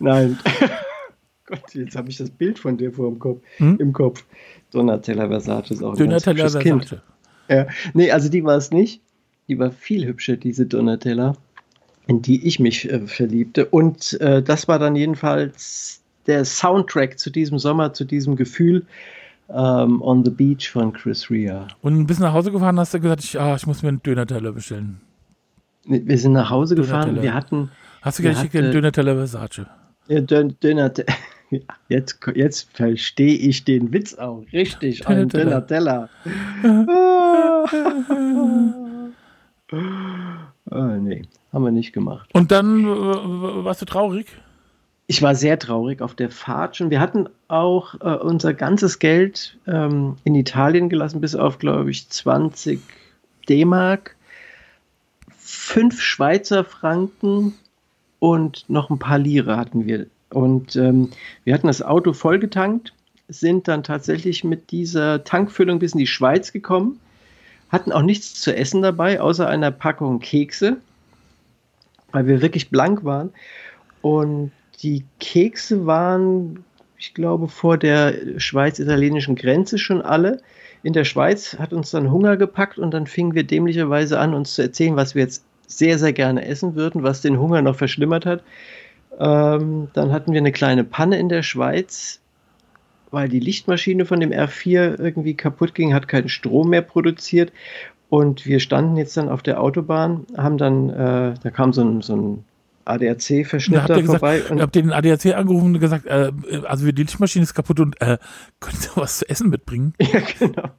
Nein. Gott, jetzt habe ich das Bild von dir vor dem Kopf, hm? im Kopf. Donatella Versace ist auch ein Donatella ganz Versace. Kind. Ja. Nee, also die war es nicht. Die war viel hübscher, diese Donatella in die ich mich äh, verliebte. Und äh, das war dann jedenfalls der Soundtrack zu diesem Sommer, zu diesem Gefühl ähm, On the Beach von Chris Rea. Und bis nach Hause gefahren hast du gesagt, ich, ah, ich muss mir einen Döner-Teller bestellen. Wir sind nach Hause gefahren, wir hatten... Hast du gesagt, ich einen Döner-Teller Versace? Ja, Döner Jetzt, jetzt verstehe ich den Witz auch. Richtig, ein Döner-Teller. Ah, nee, haben wir nicht gemacht. Und dann äh, warst du traurig? Ich war sehr traurig auf der Fahrt schon. Wir hatten auch äh, unser ganzes Geld ähm, in Italien gelassen, bis auf, glaube ich, 20 D-Mark, fünf Schweizer Franken und noch ein paar Lire hatten wir. Und ähm, wir hatten das Auto vollgetankt, sind dann tatsächlich mit dieser Tankfüllung bis in die Schweiz gekommen hatten auch nichts zu essen dabei, außer einer Packung Kekse, weil wir wirklich blank waren. Und die Kekse waren, ich glaube, vor der schweiz-italienischen Grenze schon alle. In der Schweiz hat uns dann Hunger gepackt und dann fingen wir dämlicherweise an, uns zu erzählen, was wir jetzt sehr, sehr gerne essen würden, was den Hunger noch verschlimmert hat. Ähm, dann hatten wir eine kleine Panne in der Schweiz weil die Lichtmaschine von dem R4 irgendwie kaputt ging, hat keinen Strom mehr produziert. Und wir standen jetzt dann auf der Autobahn, haben dann, äh, da kam so ein, so ein ADAC-Verschnitt da vorbei. Und habt ihr den ADAC angerufen und gesagt, äh, also die Lichtmaschine ist kaputt und äh, könnt ihr was zu essen mitbringen? Ja, genau.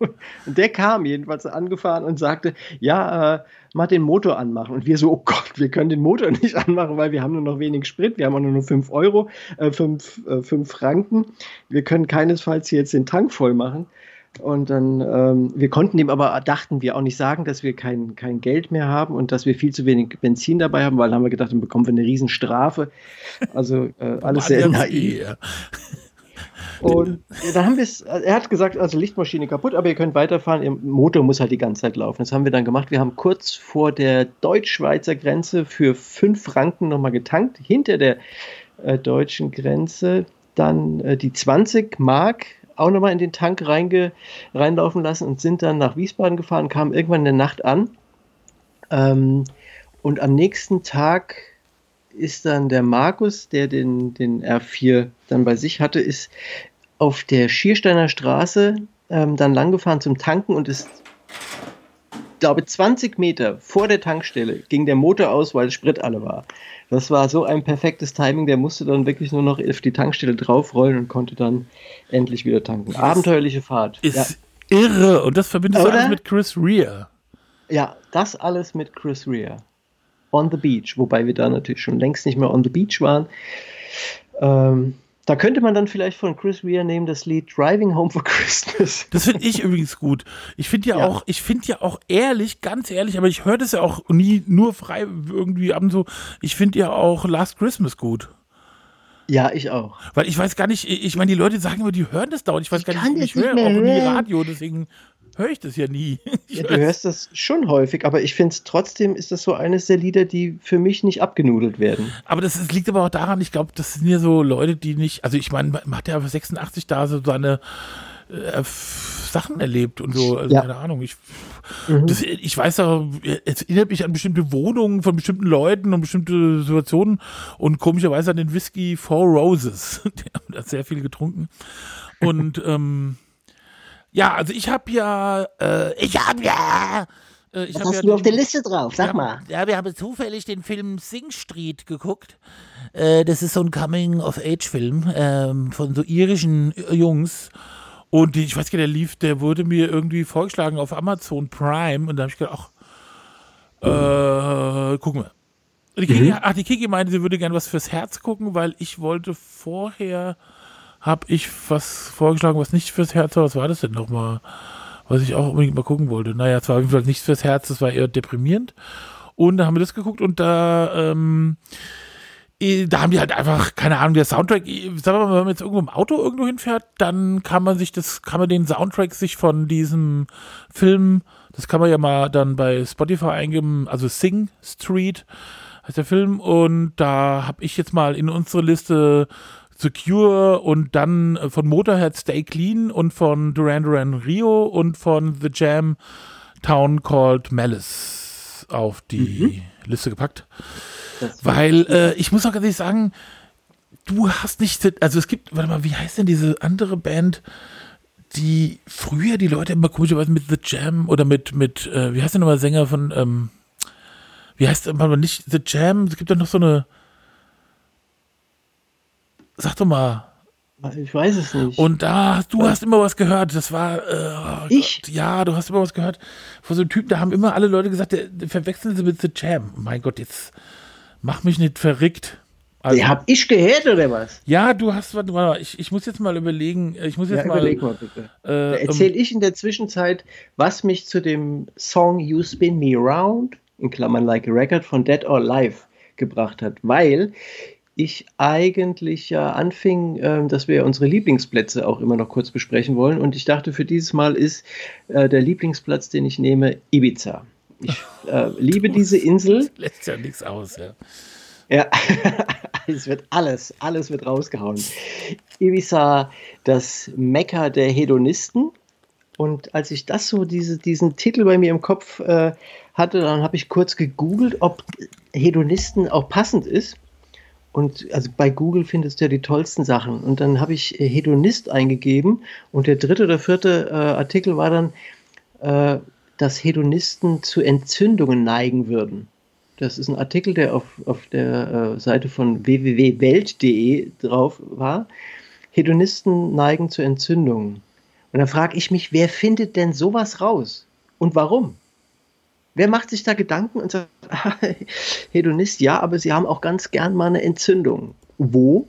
Und der kam jedenfalls angefahren und sagte, ja, äh, mach den Motor anmachen. Und wir so, oh Gott, wir können den Motor nicht anmachen, weil wir haben nur noch wenig Sprit, wir haben auch nur 5 Euro, 5 äh, äh, Franken. Wir können keinesfalls hier jetzt den Tank voll machen. Und dann, ähm, wir konnten dem aber, dachten wir, auch nicht sagen, dass wir kein, kein Geld mehr haben und dass wir viel zu wenig Benzin dabei haben, weil dann haben wir gedacht, dann bekommen wir eine Riesenstrafe. Also äh, alles sehr naiv. Und dann haben wir es, er hat gesagt, also Lichtmaschine kaputt, aber ihr könnt weiterfahren, Ihr Motor muss halt die ganze Zeit laufen. Das haben wir dann gemacht. Wir haben kurz vor der deutsch-schweizer Grenze für fünf Franken nochmal getankt, hinter der äh, deutschen Grenze. Dann äh, die 20 Mark auch nochmal in den Tank reinge, reinlaufen lassen und sind dann nach Wiesbaden gefahren, kamen irgendwann in der Nacht an. Ähm, und am nächsten Tag ist dann der Markus, der den, den R4 dann bei sich hatte, ist auf der Schiersteiner Straße ähm, dann langgefahren zum Tanken und ist, glaube 20 Meter vor der Tankstelle ging der Motor aus, weil Sprit alle war. Das war so ein perfektes Timing, der musste dann wirklich nur noch auf die Tankstelle draufrollen und konnte dann endlich wieder tanken. Das Abenteuerliche Fahrt. Ist ja. irre und das verbindest du alles mit Chris Rea. Ja, das alles mit Chris Rea. On the Beach, wobei wir da natürlich schon längst nicht mehr on the Beach waren. Ähm, da könnte man dann vielleicht von Chris Rea nehmen das Lied Driving Home for Christmas. Das finde ich übrigens gut. Ich finde ja, ja, auch, ich finde ja auch ehrlich, ganz ehrlich, aber ich höre das ja auch nie nur frei irgendwie ab und so. Ich finde ja auch Last Christmas gut. Ja, ich auch. Weil ich weiß gar nicht, ich meine, die Leute sagen immer, die hören das dauernd. Ich weiß ich gar nicht, ich höre auch nie Radio, deswegen höre ich das ja nie. Ja, du hörst das schon häufig, aber ich finde es trotzdem, ist das so eines der Lieder, die für mich nicht abgenudelt werden. Aber das, das liegt aber auch daran, ich glaube, das sind ja so Leute, die nicht, also ich meine, man hat ja 86 da so seine äh, Sachen erlebt und so, also ja. keine Ahnung. Ich, mhm. das, ich weiß ja, es erinnert mich an bestimmte Wohnungen von bestimmten Leuten und bestimmte Situationen und komischerweise an den Whisky Four Roses. Der hat sehr viel getrunken. Und ähm, ja, also ich habe ja, äh, ich habe ja Äh, Was hast ja du den, auf der Liste drauf? Sag mal. Ja, wir haben zufällig den Film Sing Street geguckt. Äh, das ist so ein Coming-of-Age-Film ähm, von so irischen Jungs. Und die, ich weiß gar nicht, der lief, der wurde mir irgendwie vorgeschlagen auf Amazon Prime. Und da habe ich gedacht, ach, äh, gucken wir. Die Kiki, mhm. Ach, die Kiki meinte, sie würde gerne was fürs Herz gucken, weil ich wollte vorher, habe ich was vorgeschlagen, was nicht fürs Herz war. Was war das denn nochmal? Was ich auch unbedingt mal gucken wollte. Naja, es war auf jeden Fall nichts fürs Herz, das war eher deprimierend. Und da haben wir das geguckt und da, ähm, da haben die halt einfach, keine Ahnung, der Soundtrack, sagen wir mal, wenn man jetzt irgendwo im Auto irgendwo hinfährt, dann kann man sich das, kann man den Soundtrack sich von diesem Film, das kann man ja mal dann bei Spotify eingeben, also Sing Street, heißt der Film. Und da habe ich jetzt mal in unsere Liste Secure und dann äh, von Motorhead Stay Clean und von Duran Duran Rio und von The Jam Town Called Malice auf die mhm. Liste gepackt. Weil äh, ich muss auch ganz ehrlich sagen, du hast nicht, also es gibt, warte mal, wie heißt denn diese andere Band, die früher die Leute immer komischerweise mit The Jam oder mit, mit, äh, wie heißt der nochmal Sänger von, ähm, wie heißt aber nicht The Jam? Es gibt doch noch so eine. Sag doch mal. Ich weiß es nicht. Und da, du hast immer was gehört. Das war. Äh, ich? Gott, ja, du hast immer was gehört. Von so einem Typen, da haben immer alle Leute gesagt, der, der verwechseln sie mit The Jam. Mein Gott, jetzt mach mich nicht verrückt. Also, die hab ich gehört oder was? Ja, du hast, warte mal, ich, ich muss jetzt mal überlegen, ich muss jetzt ja, mal. Überleg mal bitte. Äh, Erzähl um, ich in der Zwischenzeit, was mich zu dem Song You Spin Me Round in Klammern Like a Record von Dead or Alive gebracht hat, weil ich eigentlich ja anfing, äh, dass wir unsere Lieblingsplätze auch immer noch kurz besprechen wollen. Und ich dachte, für dieses Mal ist äh, der Lieblingsplatz, den ich nehme, Ibiza. Ich äh, liebe diese Insel. Das lässt ja nichts aus, ja. Ja, es wird alles, alles wird rausgehauen. Ibiza, das Mekka der Hedonisten. Und als ich das so, diese, diesen Titel bei mir im Kopf äh, hatte, dann habe ich kurz gegoogelt, ob Hedonisten auch passend ist. Und also bei Google findest du ja die tollsten Sachen. Und dann habe ich Hedonist eingegeben und der dritte oder vierte äh, Artikel war dann, äh, dass Hedonisten zu Entzündungen neigen würden. Das ist ein Artikel, der auf, auf der äh, Seite von www.welt.de drauf war. Hedonisten neigen zu Entzündungen. Und dann frage ich mich, wer findet denn sowas raus? Und warum? Wer macht sich da Gedanken und sagt, ah, Hedonist, ja, aber sie haben auch ganz gern mal eine Entzündung. Wo?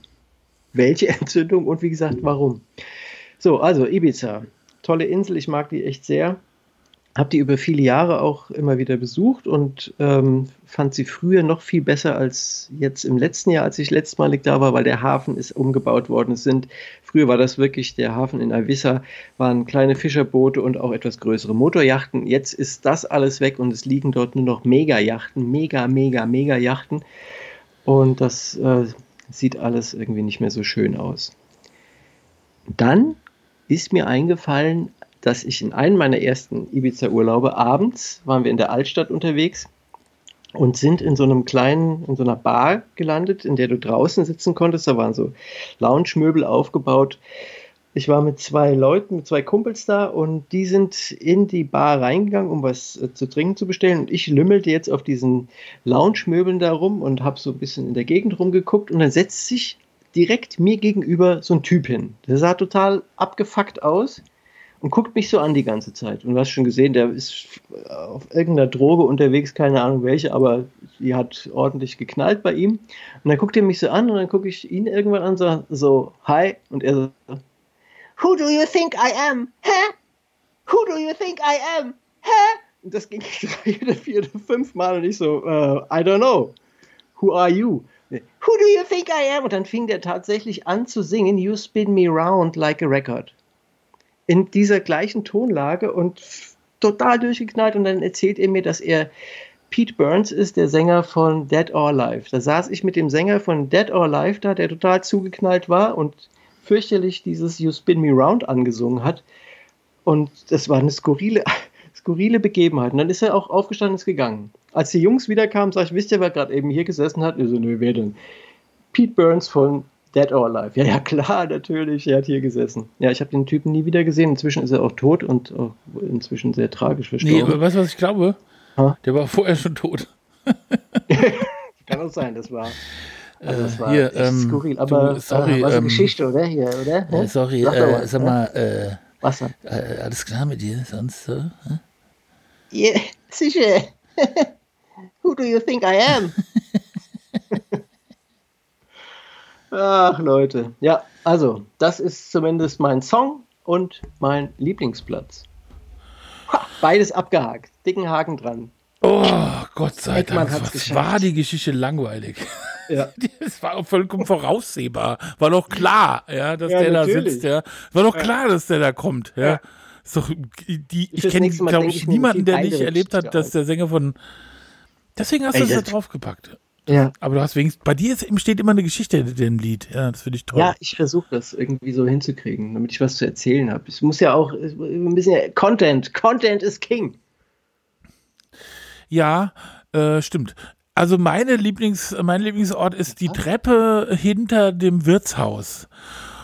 Welche Entzündung und wie gesagt, warum? So, also Ibiza. Tolle Insel, ich mag die echt sehr habe die über viele Jahre auch immer wieder besucht und ähm, fand sie früher noch viel besser als jetzt im letzten Jahr, als ich letztmalig da war, weil der Hafen ist umgebaut worden. Es sind, früher war das wirklich der Hafen in Avissa, waren kleine Fischerboote und auch etwas größere Motorjachten. Jetzt ist das alles weg und es liegen dort nur noch Mega-Yachten, mega, mega, mega Yachten. Und das äh, sieht alles irgendwie nicht mehr so schön aus. Dann ist mir eingefallen, dass ich in einem meiner ersten Ibiza-Urlaube abends waren wir in der Altstadt unterwegs und sind in so einem kleinen, in so einer Bar gelandet, in der du draußen sitzen konntest. Da waren so Lounge-Möbel aufgebaut. Ich war mit zwei Leuten, mit zwei Kumpels da und die sind in die Bar reingegangen, um was äh, zu trinken zu bestellen. Und ich lümmelte jetzt auf diesen Lounge-Möbeln da rum und habe so ein bisschen in der Gegend rumgeguckt und dann setzt sich direkt mir gegenüber so ein Typ hin. Der sah total abgefuckt aus und guckt mich so an die ganze Zeit. Und du hast schon gesehen, der ist auf irgendeiner Droge unterwegs, keine Ahnung welche, aber die hat ordentlich geknallt bei ihm. Und dann guckt er mich so an und dann gucke ich ihn irgendwann an, so, so, hi, und er so, Who do you think I am? Hä? Who do you think I am? Hä? Und das ging drei oder vier oder fünf Mal und ich so, uh, I don't know. Who are you? Who do you think I am? Und dann fing der tatsächlich an zu singen, You spin me round like a record in dieser gleichen Tonlage und total durchgeknallt. Und dann erzählt er mir, dass er Pete Burns ist, der Sänger von Dead or Alive. Da saß ich mit dem Sänger von Dead or Alive da, der total zugeknallt war und fürchterlich dieses You Spin Me Round angesungen hat. Und das war eine skurrile, skurrile Begebenheit. Und dann ist er auch aufgestanden und ist gegangen. Als die Jungs wiederkamen, sag ich, wisst ihr, wer gerade eben hier gesessen hat? Ich so, nö, wer denn? Pete Burns von Dead or Alive. Ja, ja, klar, natürlich. Er hat hier gesessen. Ja, ich habe den Typen nie wieder gesehen. Inzwischen ist er auch tot und auch inzwischen sehr tragisch verstorben. Nee, weißt du, was ich glaube? Ha? Der war vorher schon tot. Kann auch sein, das war. Also das war hier, ähm, skurril, aber du, sorry, äh, war so ähm, Geschichte, oder? Hier, oder? Äh, sorry, sag, äh, sag mal, äh, Was äh, alles klar mit dir sonst so? Hm? Yeah, sicher. Who do you think I am? Ach, Leute. Ja, also, das ist zumindest mein Song und mein Lieblingsplatz. Ha, beides abgehakt. Dicken Haken dran. Oh, Gott sei Eckmann Dank. Was geschafft. war die Geschichte langweilig? Ja. Das war auch vollkommen voraussehbar. War doch klar, ja, dass Ja, der da natürlich. sitzt, ja. War doch klar, dass der da kommt, ja. Ja. Ist doch, die, ich kenne, glaube ich, niemanden, der nicht erlebt hat, dass der Sänger von. Deswegen hast du es da draufgepackt. Ja. Aber du hast wenigstens, bei dir ist, steht immer eine Geschichte hinter dem Lied. Ja, das finde ich toll. Ja, ich versuche das irgendwie so hinzukriegen, damit ich was zu erzählen habe. Es muss ja auch ein bisschen Content. Content ist King. Ja, äh, stimmt. Also meine Lieblings, mein Lieblingsort ist die Treppe hinter dem Wirtshaus.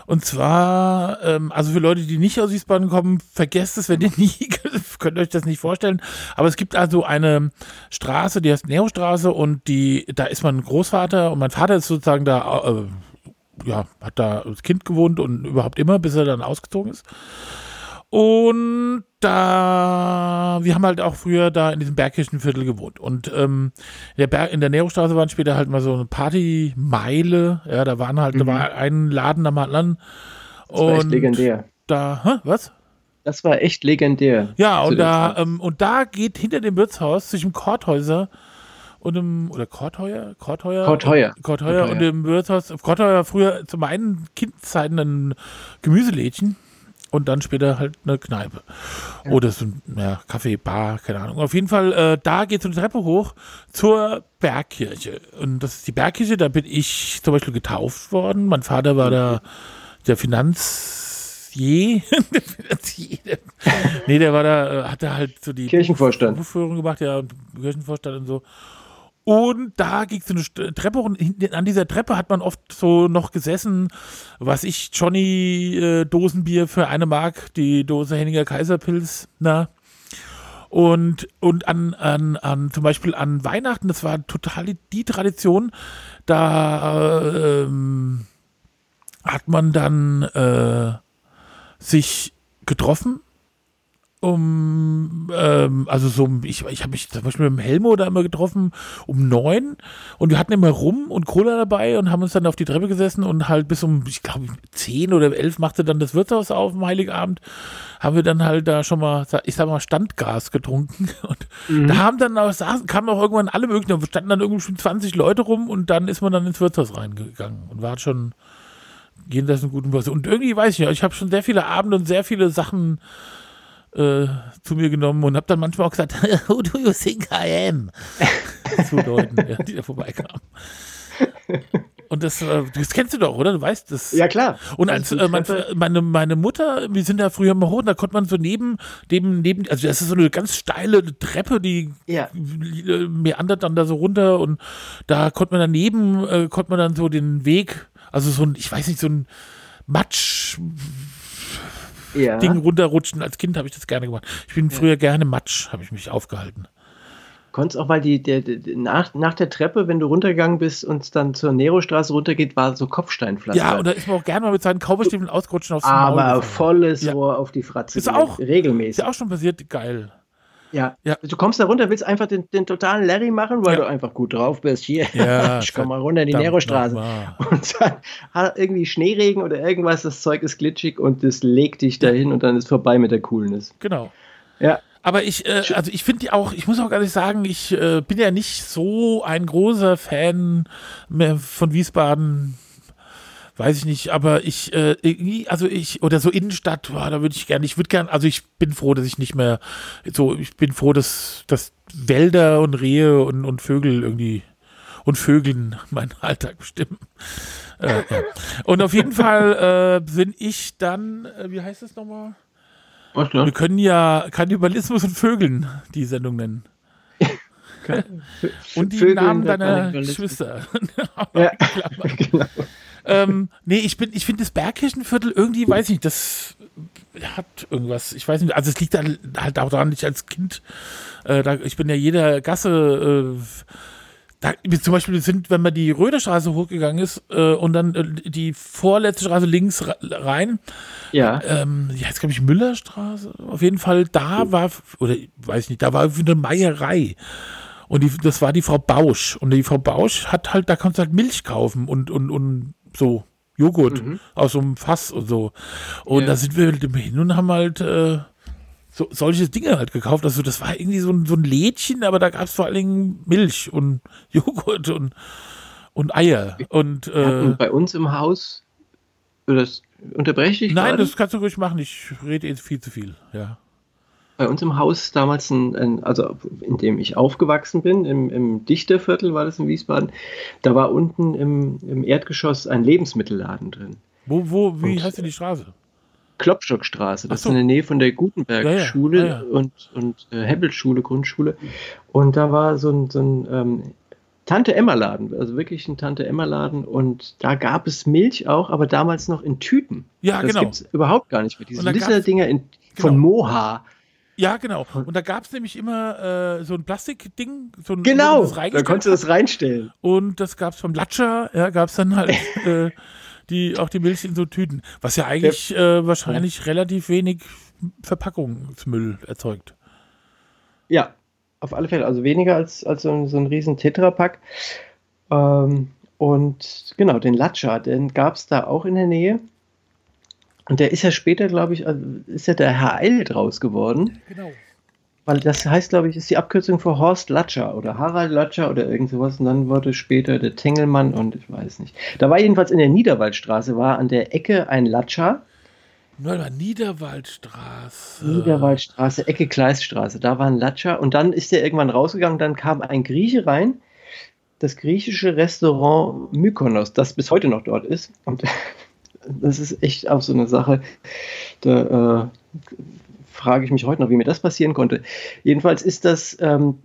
Und zwar, ähm, also für Leute, die nicht aus Wiesbaden kommen, vergesst es, wenn ihr nie, könnt euch das nicht vorstellen. Aber es gibt also eine Straße, die heißt Neostraße und die, da ist mein Großvater und mein Vater ist sozusagen da, äh, ja, hat da als Kind gewohnt und überhaupt immer, bis er dann ausgezogen ist. Und da, wir haben halt auch früher da in diesem Bergkirchenviertel gewohnt. Und ähm, in der, Berg, in der Nerostraße waren später halt mal so eine Partymeile. Ja, da waren halt, da war ein Laden am anderen. Das war echt Und legendär. da, hä, was? Das war echt legendär. Ja, zu und da, ähm, und da geht hinter dem Wirtshaus zwischen Korthäuser und dem, oder Kortheuer? Kortheuer? Kortheuer. Kortheuer Kortheuer. und dem Wirtshaus. Kortheuer früher zu meinen Kindzeiten ein Gemüselädchen und dann später halt eine Kneipe. Oder so ein ja, Kaffee, Bar, keine Ahnung. Auf jeden Fall, äh, da geht so eine Treppe hoch zur Bergkirche. Und das ist die Bergkirche, da bin ich zum Beispiel getauft worden. Mein Vater war da der Finanzier. der Finanzier. der- nee, der war da, äh, hat da halt so die Kirchenvorstand. Buchführung gemacht, ja, und Kirchenvorstand und so. Und da ging so eine Treppe und an dieser Treppe hat man oft so noch gesessen, was ich, Johnny äh, Dosenbier für eine Mark, die Dose Henninger Kaiserpilz, na. Und, und an, an, an, zum Beispiel an Weihnachten, das war total die, Tradition, da äh, ähm, hat man dann äh, sich getroffen um, ähm, also so, ich, ich habe mich zum Beispiel mit dem Helmo da immer getroffen um neun. Und wir hatten immer Rum und Cola dabei und haben uns dann auf die Treppe gesessen und halt bis um, ich glaube, zehn oder elf machte dann das Wirtshaus auf am Heiligabend, haben wir dann halt da schon mal, ich sag mal, Standgas getrunken. Und da haben dann auch, saßen, kamen auch irgendwann alle möglichen, da standen dann irgendwie schon 20 Leute rum und dann ist man dann ins Wirtshaus reingegangen und war schon jenseits einen guten Bus. Und irgendwie weiß ich nicht, ich habe schon sehr viele Abende und sehr viele Sachen äh, zu mir genommen und habe dann manchmal auch gesagt, who do you think I am? zu Leuten, ja, die da vorbeikamen. Und das, äh, das kennst du doch, oder? Du weißt das. Ja, klar. Und als Also äh, mein, meine, meine Mutter, wir sind da früher mal hoch, da konnte man so neben, neben, neben, also das ist so eine ganz steile Treppe, die Ja. meandert dann da so runter und da konnte man daneben, äh, konnte man dann so den Weg, also so ein, ich weiß nicht, so ein Matsch-Ding Ja. runterrutschen. Als Kind habe ich das gerne gemacht. Ich bin früher gerne Matsch, habe ich mich aufgehalten. Konntest auch, weil die, der, der, nach, nach der Treppe, wenn du runtergegangen bist und es dann zur Nerostraße runtergeht, war so Kopfsteinpflaster. Ja, und da ist man auch gerne mal mit seinen Cowboystiefeln ausgerutscht aufs aber volles Ja. Rohr auf die Fratze. Ist auch- regelmäßig. Ist ja auch schon passiert, geil. Ja. Ja. Du kommst da runter, willst einfach den, den totalen Larry machen, weil Ja. du einfach gut drauf bist. Hier, Ja, ich komm mal runter in die Nerostraße. Und dann hat irgendwie Schneeregen oder irgendwas, das Zeug ist glitschig und das legt dich dahin und dann ist vorbei mit der Coolness. Genau. Ja. Aber ich, äh, also ich finde die auch, ich muss auch gar nicht sagen, ich äh, bin ja nicht so ein großer Fan von Wiesbaden. Weiß ich nicht, aber ich, äh, irgendwie, also ich, oder so Innenstadt, boah, da würde ich gerne, ich würde gerne, also ich bin froh, dass ich nicht mehr, so, ich bin froh, dass, dass Wälder und Rehe und, und Vögel irgendwie und Vögeln meinen Alltag bestimmen. Äh, ja. Und auf jeden Fall äh, bin ich dann, äh, wie heißt das nochmal? Was, Wir können ja Kannibalismus und Vögeln die Sendung nennen. Und die Vögeln Namen deiner. Geschwister. Ja, genau. Ähm, nee, ich bin, ich finde das Bergkirchenviertel irgendwie, weiß ich nicht, das, hat irgendwas, ich weiß nicht, also es liegt halt, halt auch daran, ich als Kind, äh, da, ich bin ja jeder Gasse, äh, da, zum Beispiel sind, wenn man die Röderstraße hochgegangen ist äh, und dann äh, die vorletzte Straße links rein, ja, ähm, ja jetzt glaube ich Müllerstraße, auf jeden Fall, da war, oder weiß nicht, da war eine Meierei. Und die, das war die Frau Bausch. Und die Frau Bausch hat halt, da kannst du halt Milch kaufen und, und, und so. Joghurt mhm. aus so einem Fass und so. Und ja. da sind wir hin und haben halt äh, so, solche Dinge halt gekauft. Also das war irgendwie so ein, so ein Lädchen, aber da gab es vor allen Dingen Milch und Joghurt und, und Eier. Und, äh, bei uns im Haus, das unterbreche ich Nein, gerade? das kannst du ruhig machen. Ich rede jetzt viel zu viel, ja bei uns im Haus damals, ein, ein, also in dem ich aufgewachsen bin, im, im Dichterviertel war das in Wiesbaden, da war unten im, im Erdgeschoss ein Lebensmittelladen drin. Wo, wo, wie Und heißt denn die Straße? Klopstockstraße, das so. ist in der Nähe von der Gutenberg-Schule ja, ja. ja, und, und äh, Hebbelschule, Grundschule. Und da war so ein, so ein ähm, Tante-Emma-Laden, also wirklich ein Tante-Emma-Laden. Und da gab es Milch auch, aber damals noch in Tüten. Ja, das genau. Das gibt es überhaupt gar nicht mehr. Diese Lister-Dinger genau. von Moha. Ja, genau. Und da gab es nämlich immer äh, so ein Plastikding. So ein, genau, da konntest du das reinstellen. Und das gab es vom Latscher, ja, gab es dann halt äh, die, auch die Milch in so Tüten. Was ja eigentlich äh, wahrscheinlich ja. relativ wenig Verpackungsmüll erzeugt. Ja, auf alle Fälle. Also weniger als, als so, ein, so ein riesen Tetrapack. Ähm, und genau, den Latscher, den gab es da auch in der Nähe. Und der ist ja später, glaube ich, also ist ja der Herr Eil draus geworden. Genau. Weil das heißt, glaube ich, ist die Abkürzung für Horst Latscher oder Harald Latscher oder irgend sowas. Und dann wurde später der Tengelmann und ich weiß nicht. Da war jedenfalls in der Niederwaldstraße, war an der Ecke ein Latscher. Nur Niederwaldstraße. Niederwaldstraße, Ecke Kleiststraße. Da war ein Latscher und dann ist der irgendwann rausgegangen. Dann kam ein Grieche rein, das griechische Restaurant Mykonos, das bis heute noch dort ist. Und das ist echt auch so eine Sache, da äh, frage ich mich heute noch, wie mir das passieren konnte. Jedenfalls ist das, ähm,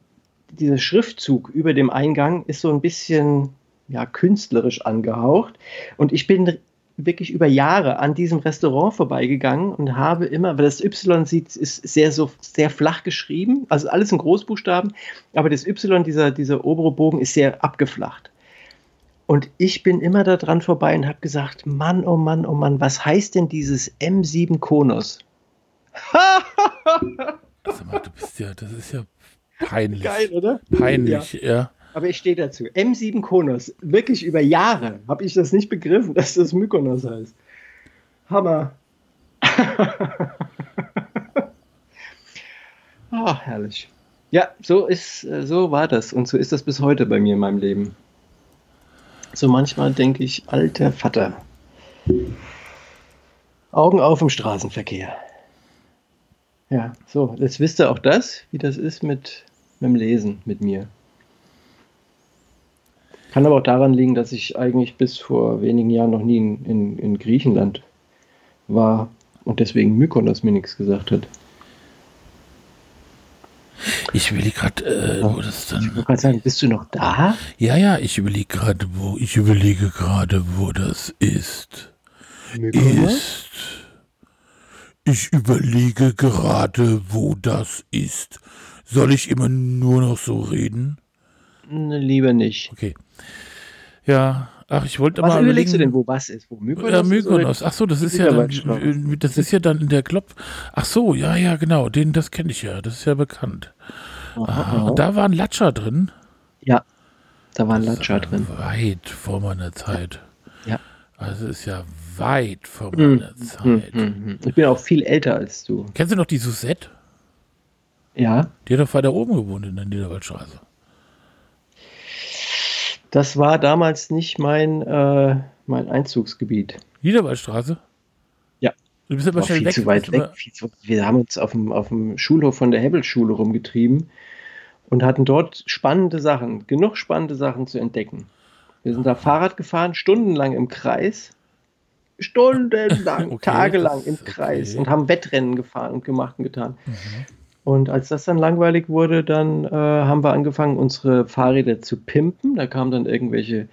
dieser Schriftzug über dem Eingang ist so ein bisschen ja, künstlerisch angehaucht. Und ich bin wirklich über Jahre an diesem Restaurant vorbeigegangen und habe immer, weil das Y sieht, ist sehr so sehr flach geschrieben, also alles in Großbuchstaben, aber das Y, dieser, dieser obere Bogen, ist sehr abgeflacht. Und ich bin immer da dran vorbei und habe gesagt, Mann, oh Mann, oh Mann, was heißt denn dieses M7 Konos? Sag mal, du bist ja, das ist ja peinlich. Geil, oder? Peinlich, ja. ja. Aber ich stehe dazu. M7 Konos, wirklich über Jahre habe ich das nicht begriffen, dass das Mykonos heißt. Hammer. oh, herrlich. Ja, so ist, äh, so war das und so ist das bis heute bei mir in meinem Leben. So manchmal denke ich, alter Vater. Augen auf im Straßenverkehr. Ja, so, jetzt wisst ihr auch das, wie das ist mit, mit dem Lesen mit mir. Kann aber auch daran liegen, dass ich eigentlich bis vor wenigen Jahren noch nie in, in, in Griechenland war und deswegen Mykonos mir nichts gesagt hat. Ich überlege gerade, äh, wo das dann. Ich wollte gerade sagen, bist du noch da? Ja, ja, ich überlege gerade, wo. Ich überlege gerade, wo das ist. Ist. Ich überlege gerade, wo das ist. Soll ich immer nur noch so reden? Lieber nicht. Okay. Ja, Ach, ich wollte mal. Was überlegst du denn, wo was ist? Wo Mykonos? Ja, Mykonos. Ach so, das ist ja dann, das ist ja dann in der Klopp. Ach so, ja, ja, genau. Den, das kenne ich ja. Das ist ja bekannt. Aha, und da war ein Latscher drin. Ja, da war ein Latscher drin. Weit vor meiner Zeit. Ja. Also ist ja weit vor hm, meiner hm, Zeit. Hm, ich bin auch viel älter als du. Kennst du noch die Susette? Ja. Die hat doch weiter oben gewohnt in der Niederwaldstraße. Das war damals nicht mein, äh, mein Einzugsgebiet. Niederwaldstraße? Ja. Du bist aber schnell viel weg. Zu weit weg. Zu, wir haben uns auf dem, auf dem Schulhof von der Hebbelschule rumgetrieben und hatten dort spannende Sachen, genug spannende Sachen zu entdecken. Wir sind da Fahrrad gefahren, stundenlang im Kreis. Stundenlang, okay, tagelang im Kreis okay. und haben Wettrennen gefahren und gemacht und getan. Mhm. Und als das dann langweilig wurde, dann äh, haben wir angefangen, unsere Fahrräder zu pimpen. Da kamen dann irgendwelche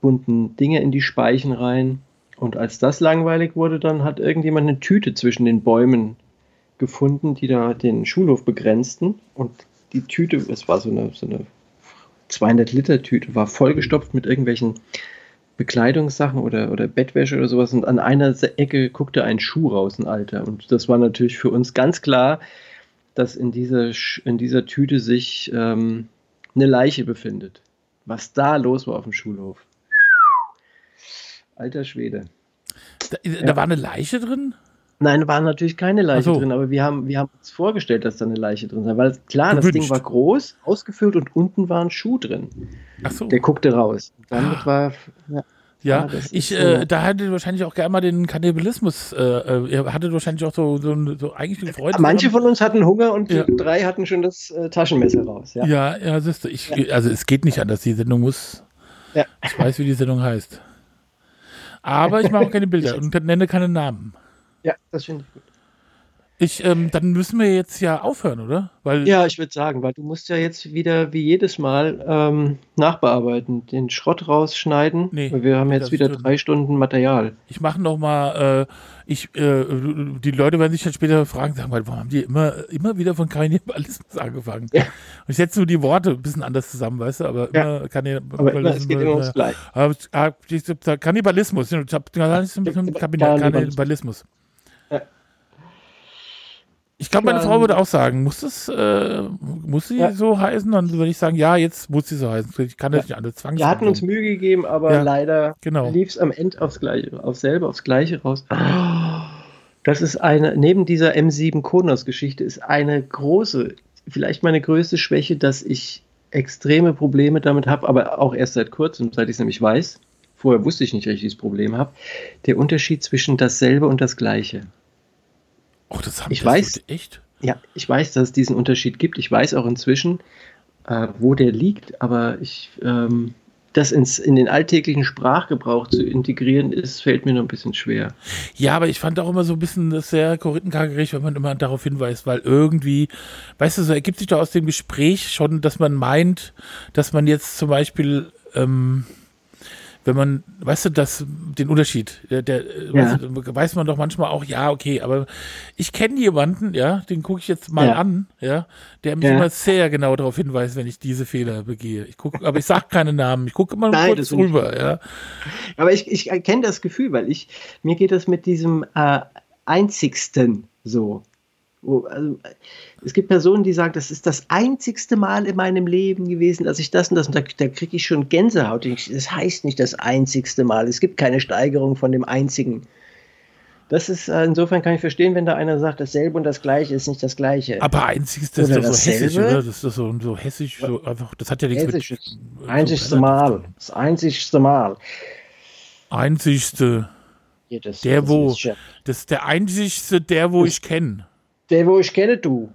bunten Dinge in die Speichen rein. Und als das langweilig wurde, dann hat irgendjemand eine Tüte zwischen den Bäumen gefunden, die da den Schulhof begrenzten. Und die Tüte, es war so eine, so eine 200 Liter Tüte, war vollgestopft mit irgendwelchen Bekleidungssachen oder, oder Bettwäsche oder sowas. Und an einer Ecke guckte ein Schuh raus, ein alter. Und das war natürlich für uns ganz klar, dass in dieser, in dieser Tüte sich ähm, eine Leiche befindet. Was da los war auf dem Schulhof. Alter Schwede. Da, da ja. war eine Leiche drin? Nein, war natürlich keine Leiche so. drin, aber wir haben, wir haben uns vorgestellt, dass da eine Leiche drin sei. Weil klar, Gewünscht. das Ding war groß, ausgefüllt und unten war ein Schuh drin. Ach so. Der guckte raus. Damit war. Ja. Ja, ich, äh, da hattet wahrscheinlich auch gerne mal den Kannibalismus. Äh, äh, ihr hattet wahrscheinlich auch so, so, so eigentlich eine Freude. Manche von uns hatten Hunger und ja. drei hatten schon das äh, Taschenmesser raus. Ja, ja, ja siehst du, ich, ja. also es geht nicht anders. Die Sendung muss. Ja. Ich weiß, wie die Sendung heißt. Aber ich mache auch keine Bilder und nenne keine Namen. Ja, das finde ich gut. Ich, ähm, dann müssen wir jetzt ja aufhören, oder? Weil ja, ich würde sagen, weil du musst ja jetzt wieder wie jedes Mal ähm, nachbearbeiten, den Schrott rausschneiden. Nee, wir haben jetzt wieder drei Stunden Material. Ich mache noch mal, äh, ich, äh, die Leute werden sich dann später fragen, sagen mal, warum haben die immer, immer wieder von Kannibalismus angefangen? Ja. Und ich setze nur die Worte ein bisschen anders zusammen, weißt du, aber ja. immer Kannibalismus. Aber immer, es geht immer ums Gleiche. Kannibalismus, Kannibalismus. Ich glaube, meine Frau würde auch sagen, muss das, äh, muss sie ja. so heißen? Dann würde ich sagen, ja, jetzt muss sie so heißen. Ich kann das ja. nicht alle zwangs. Wir hatten uns Mühe gegeben, aber ja. leider genau. lief es am Ende aufs Gleiche, auf selber, aufs Gleiche raus. Das ist eine, neben dieser M7 Konos Geschichte ist eine große, vielleicht meine größte Schwäche, dass ich extreme Probleme damit habe, aber auch erst seit kurzem, seit ich es nämlich weiß. Vorher wusste ich nicht, dass ich dieses Problem habe. Der Unterschied zwischen dasselbe und das Gleiche. Oh, das haben ich weiß, echt? Ja, ich weiß, dass es diesen Unterschied gibt. Ich weiß auch inzwischen, äh, wo der liegt, aber ich, ähm, das ins, in den alltäglichen Sprachgebrauch zu integrieren, ist, fällt mir noch ein bisschen schwer. Ja, aber ich fand auch immer so ein bisschen das sehr korinthenkagerig, wenn man immer darauf hinweist, weil irgendwie, weißt du, so ergibt sich doch aus dem Gespräch schon, dass man meint, dass man jetzt zum Beispiel ähm, wenn man, weißt du, das, den Unterschied, der, der ja. weiß, weiß, man doch manchmal auch, ja, okay, aber ich kenne jemanden, ja, den gucke ich jetzt mal ja. an, ja, der mich ja. immer sehr genau darauf hinweist, wenn ich diese Fehler begehe. Ich gucke, aber ich sage keine Namen, ich gucke immer Nein, kurz drüber, ja. Aber ich, ich kenne das Gefühl, weil ich, mir geht das mit diesem äh, einzigsten so. Also, es gibt Personen, die sagen, das ist das einzigste Mal in meinem Leben gewesen, dass ich das und das, und da, da kriege ich schon Gänsehaut. Das heißt nicht das einzigste Mal. Es gibt keine Steigerung von dem einzigen. Das ist, äh, insofern kann ich verstehen, wenn da einer sagt, dasselbe und das gleiche ist nicht das gleiche. Aber einzigste ist doch so hessisch, oder? Das ist so, so hessisch, so einfach, das hat ja nichts Hessisch mit. Einzigste so Mal. Das einzigste Mal. Einzigste. Ja, das, der, das wo, das ist der einzigste, der, wo ich kenne. Der, wo ich kenne, du.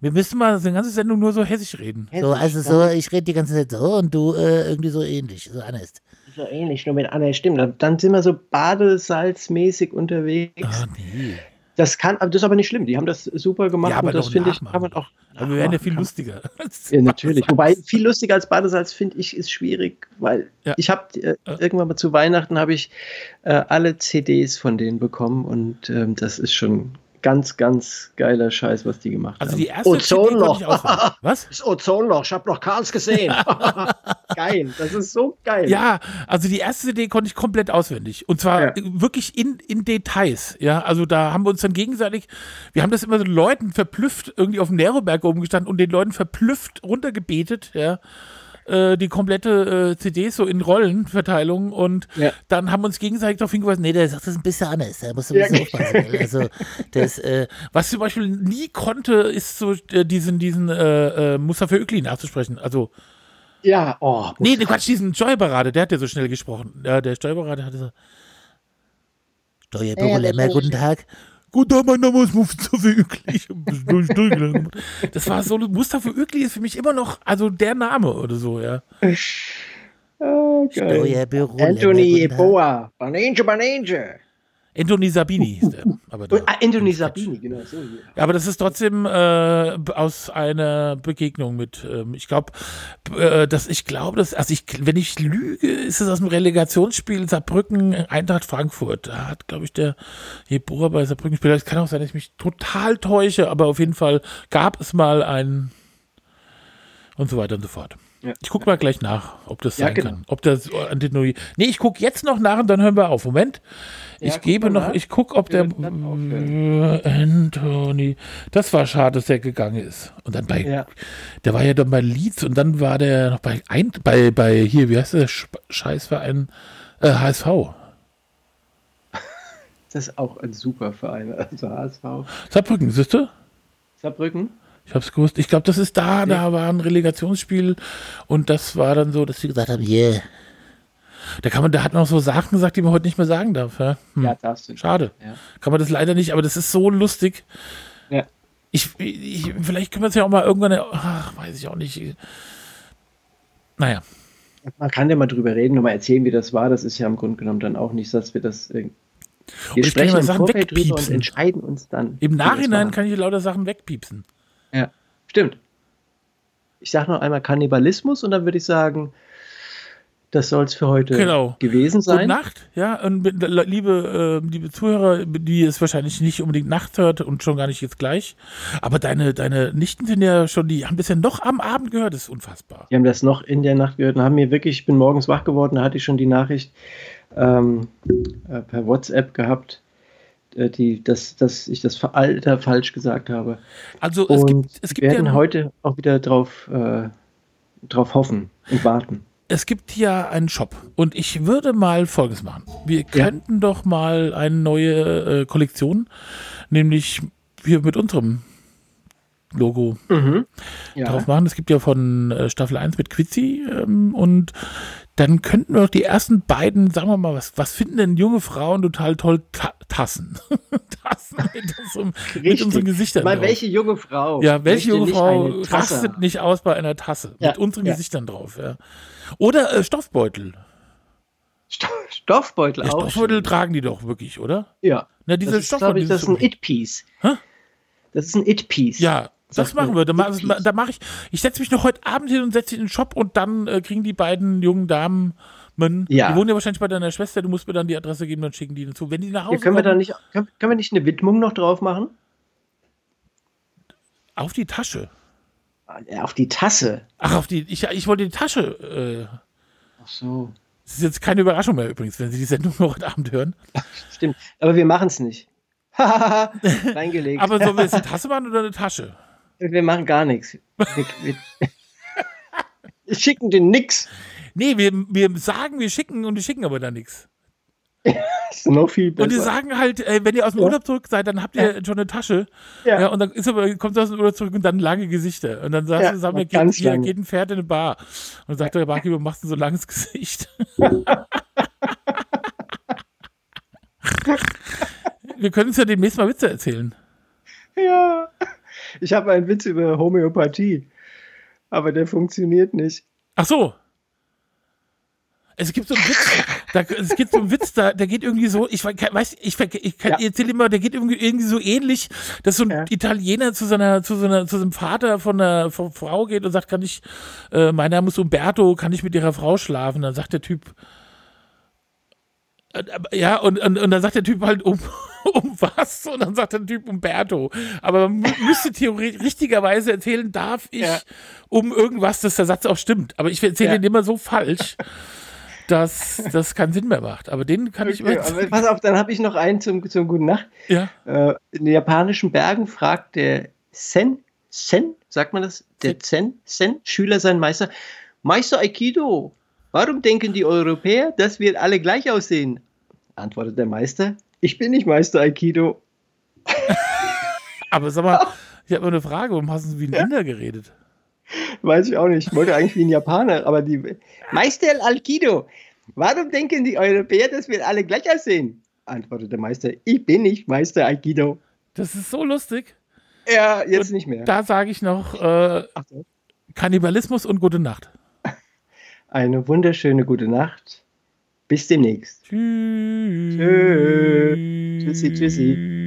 Wir müssen mal so eine ganze Sendung nur so hessisch reden. Hessisch, so, also so, ich rede die ganze Zeit so und du äh, irgendwie so ähnlich, so anders. So ähnlich, nur mit anderen Stimmen. Dann sind wir so badesalzmäßig unterwegs. Ah, nee. Das kann, das ist aber nicht schlimm. Die haben das super gemacht ja, aber und das finde ich, kann man auch. Aber wir werden ja viel lustiger. ja, natürlich. Wobei viel lustiger als Badesalz finde ich ist schwierig, weil ja. ich habe äh, irgendwann mal zu Weihnachten habe ich äh, alle CDs von denen bekommen und ähm, das ist schon ganz, ganz geiler Scheiß, was die gemacht also haben. Die erste Ozonloch. was? Das Ozonloch. Ich habe noch Karls gesehen. geil. Das ist so geil. Ja, also die erste CD konnte ich komplett auswendig. Und zwar ja. wirklich in, in Details. Ja, also da haben wir uns dann gegenseitig, wir haben das immer so Leuten verblüfft irgendwie auf dem Neroberg oben gestanden und den Leuten verblüfft runtergebetet. Ja äh, die komplette äh, CD so in Rollenverteilung und ja. dann haben wir uns gegenseitig darauf hingewiesen, nee, der sagt das ist ein bisschen anders, da musst du ein bisschen ja. aufpassen. Also das, äh, was zum Beispiel nie konnte, ist so äh, diesen, diesen äh, äh, Mustafa Ökli nachzusprechen. Also ja, oh. Nee, du Quatsch, diesen Steuerberater, der hat ja so schnell gesprochen. Ja, der Steuerberater hatte so. Steuerbüro Lemmer, guten Tag. Guten Tag, mein Name ist Mustafa Ökli. das war so, Mustafa Ökli ist für mich immer noch, also der Name oder so, ja. Oh, geil. Anthony Eboa, Banange, Banange. Anthony Sabini hieß der. Aber da, ah, Anthony Sabini, genau. So, ja. Aber das ist trotzdem äh, aus einer Begegnung mit, ähm, ich glaube, äh, dass ich glaube, dass, also ich, wenn ich lüge, ist es aus dem Relegationsspiel Saarbrücken, Eintracht Frankfurt. Da hat, glaube ich, der Jeboa bei Saarbrücken gespielt. Es kann auch sein, dass ich mich total täusche, aber auf jeden Fall gab es mal ein und so weiter und so fort. Ja. Ich gucke mal gleich nach, ob das sein genau. kann. Ob das Antinoid. Nee, ich gucke jetzt noch nach und dann hören wir auf. Moment. Ich ja, gebe noch, nach. ich gucke, ob der äh, Anthony. Das war schade, dass der gegangen ist. Und dann bei, ja. der war ja dann bei Leeds und dann war der noch bei, ein, bei, bei hier, wie heißt der Scheißverein? Äh, HSV. Das ist auch ein super Verein, also HSV. Saarbrücken, siehst du? Saarbrücken? Ich hab's gewusst. Ich glaube, das ist da, da war ein Relegationsspiel und das war dann so, dass sie gesagt haben, yeah. Da kann man, da hat man auch so Sachen gesagt, die man heute nicht mehr sagen darf. Ja, hm. ja darfst du. Schade. Ja. Kann man das leider nicht, aber das ist so lustig. Ja. Ich, ich vielleicht können wir es ja auch mal irgendwann, ach, weiß ich auch nicht. Naja. Man kann ja mal drüber reden und mal erzählen, wie das war. Das ist ja im Grunde genommen dann auch nicht, dass wir das. Wir und sprechen Vorfeld drüber und entscheiden uns dann. Im Nachhinein kann ich lauter Sachen wegpiepsen. Ja, stimmt. Ich sage noch einmal Kannibalismus und dann würde ich sagen, das soll es für heute genau. gewesen sein. Gute Nacht, ja. Und liebe, äh, liebe Zuhörer, die es wahrscheinlich nicht unbedingt nachts hört und schon gar nicht jetzt gleich. Aber deine, deine Nichten sind ja schon, die haben bisher noch am Abend gehört, das ist unfassbar. Die haben das noch in der Nacht gehört und haben mir wirklich, ich bin morgens wach geworden, da hatte ich schon die Nachricht ähm, äh, per WhatsApp gehabt die, dass, dass ich das Alter falsch gesagt habe. Also es und gibt, es gibt wir werden ja heute auch wieder drauf, äh, drauf hoffen und warten. Es gibt hier einen Shop und ich würde mal Folgendes machen. Wir könnten ja. doch mal eine neue äh, Kollektion, nämlich hier mit unserem Logo mhm. ja. drauf machen. Es gibt ja von äh, Staffel 1 mit Quizzi ähm, und dann könnten wir doch die ersten beiden, sagen wir mal, was, was finden denn junge Frauen total toll? Ta Tassen. Tassen mit, unserem, mit unseren Gesichtern. Mal, welche junge Frau? Ja, welche junge Frau rastet nicht aus bei einer Tasse ja, mit unseren ja. Gesichtern drauf? Ja. Oder äh, Stoffbeutel. Stoffbeutel ja, auch. Stoffbeutel tragen die doch wirklich, oder? Ja. Na, diese das ist, Stoffbeutel. Ich, das ist ein It-Piece. Das ist ein It-Piece. Ja, das machen wir. Da, da mache ich. Ich setze mich noch heute Abend hin und setze in den Shop und dann äh, kriegen die beiden jungen Damen. Man, ja. Die wohnen ja wahrscheinlich bei deiner Schwester. Du musst mir dann die Adresse geben, dann schicken die dazu. Wenn die nach Hause ja, können kommen, wir da nicht, können, können, wir nicht eine Widmung noch drauf machen? Auf die Tasche. Auf die Tasse. Ach, auf die. Ich, ich wollte die Tasche. Äh, Ach so. Das ist jetzt keine Überraschung mehr übrigens, wenn Sie die Sendung noch heute Abend hören. Stimmt. Aber wir machen es nicht. Reingelegt. Aber sollen wir jetzt eine Tasse machen oder eine Tasche? Wir machen gar nichts. Wir, wir, wir schicken den nix. Nee, wir, wir sagen, wir schicken und wir schicken aber dann nichts. ist noch viel besser. Und die sagen halt, ey, wenn ihr aus dem ja. Urlaub zurück seid, dann habt ihr ja. schon eine Tasche. Ja. ja. Und dann ist aber, kommt aus dem Urlaub zurück und dann lange Gesichter. Und dann sagst ja, du, sag mal, geht, hier, geht ein Pferd in eine Bar. Und dann sagt der Barkeeper, machst du so langes Gesicht. wir können uns ja demnächst mal Witze erzählen. Ja. Ich habe einen Witz über Homöopathie, aber der funktioniert nicht. Ach so. Es gibt so einen Witz, da, es gibt so einen Witz, da, der geht irgendwie so, ich weiß, ich, ich kann, ja. erzähle immer, der geht irgendwie, irgendwie so ähnlich, dass so ein ja. Italiener zu seiner, zu seiner, zu seinem Vater von einer von Frau geht und sagt, kann ich, äh, mein Name ist Umberto, kann ich mit ihrer Frau schlafen? Dann sagt der Typ, ja, und, und, und dann sagt der Typ halt, um, um was? Und dann sagt der Typ Umberto. Aber man müsste theoretisch richtigerweise erzählen, darf ich ja. um irgendwas, dass der Satz auch stimmt. Aber ich erzähle ja. den immer so falsch, dass das keinen Sinn mehr macht. Aber den kann okay, ich. Aber pass auf, dann habe ich noch einen zum, zum Guten Nacht. Ja. Äh, in den japanischen Bergen fragt der Sen, Sen, sagt man das? Der Zen, Sen, Schüler sein Meister. Meister Aikido, Warum denken die Europäer, dass wir alle gleich aussehen? Antwortet der Meister. Ich bin nicht Meister Aikido. Aber sag mal, ich habe mal eine Frage. Warum hast du wie ein ja? Inder geredet? Weiß ich auch nicht. Ich wollte eigentlich wie ein Japaner, aber die. Meister Aikido. Warum denken die Europäer, dass wir alle gleich aussehen? Antwortet der Meister. Ich bin nicht Meister Aikido. Das ist so lustig. Ja, jetzt und nicht mehr. Da sage ich noch äh, Kannibalismus und gute Nacht. Eine wunderschöne gute Nacht Bis demnächst. Tschüss. Tschüssi, tschüssi.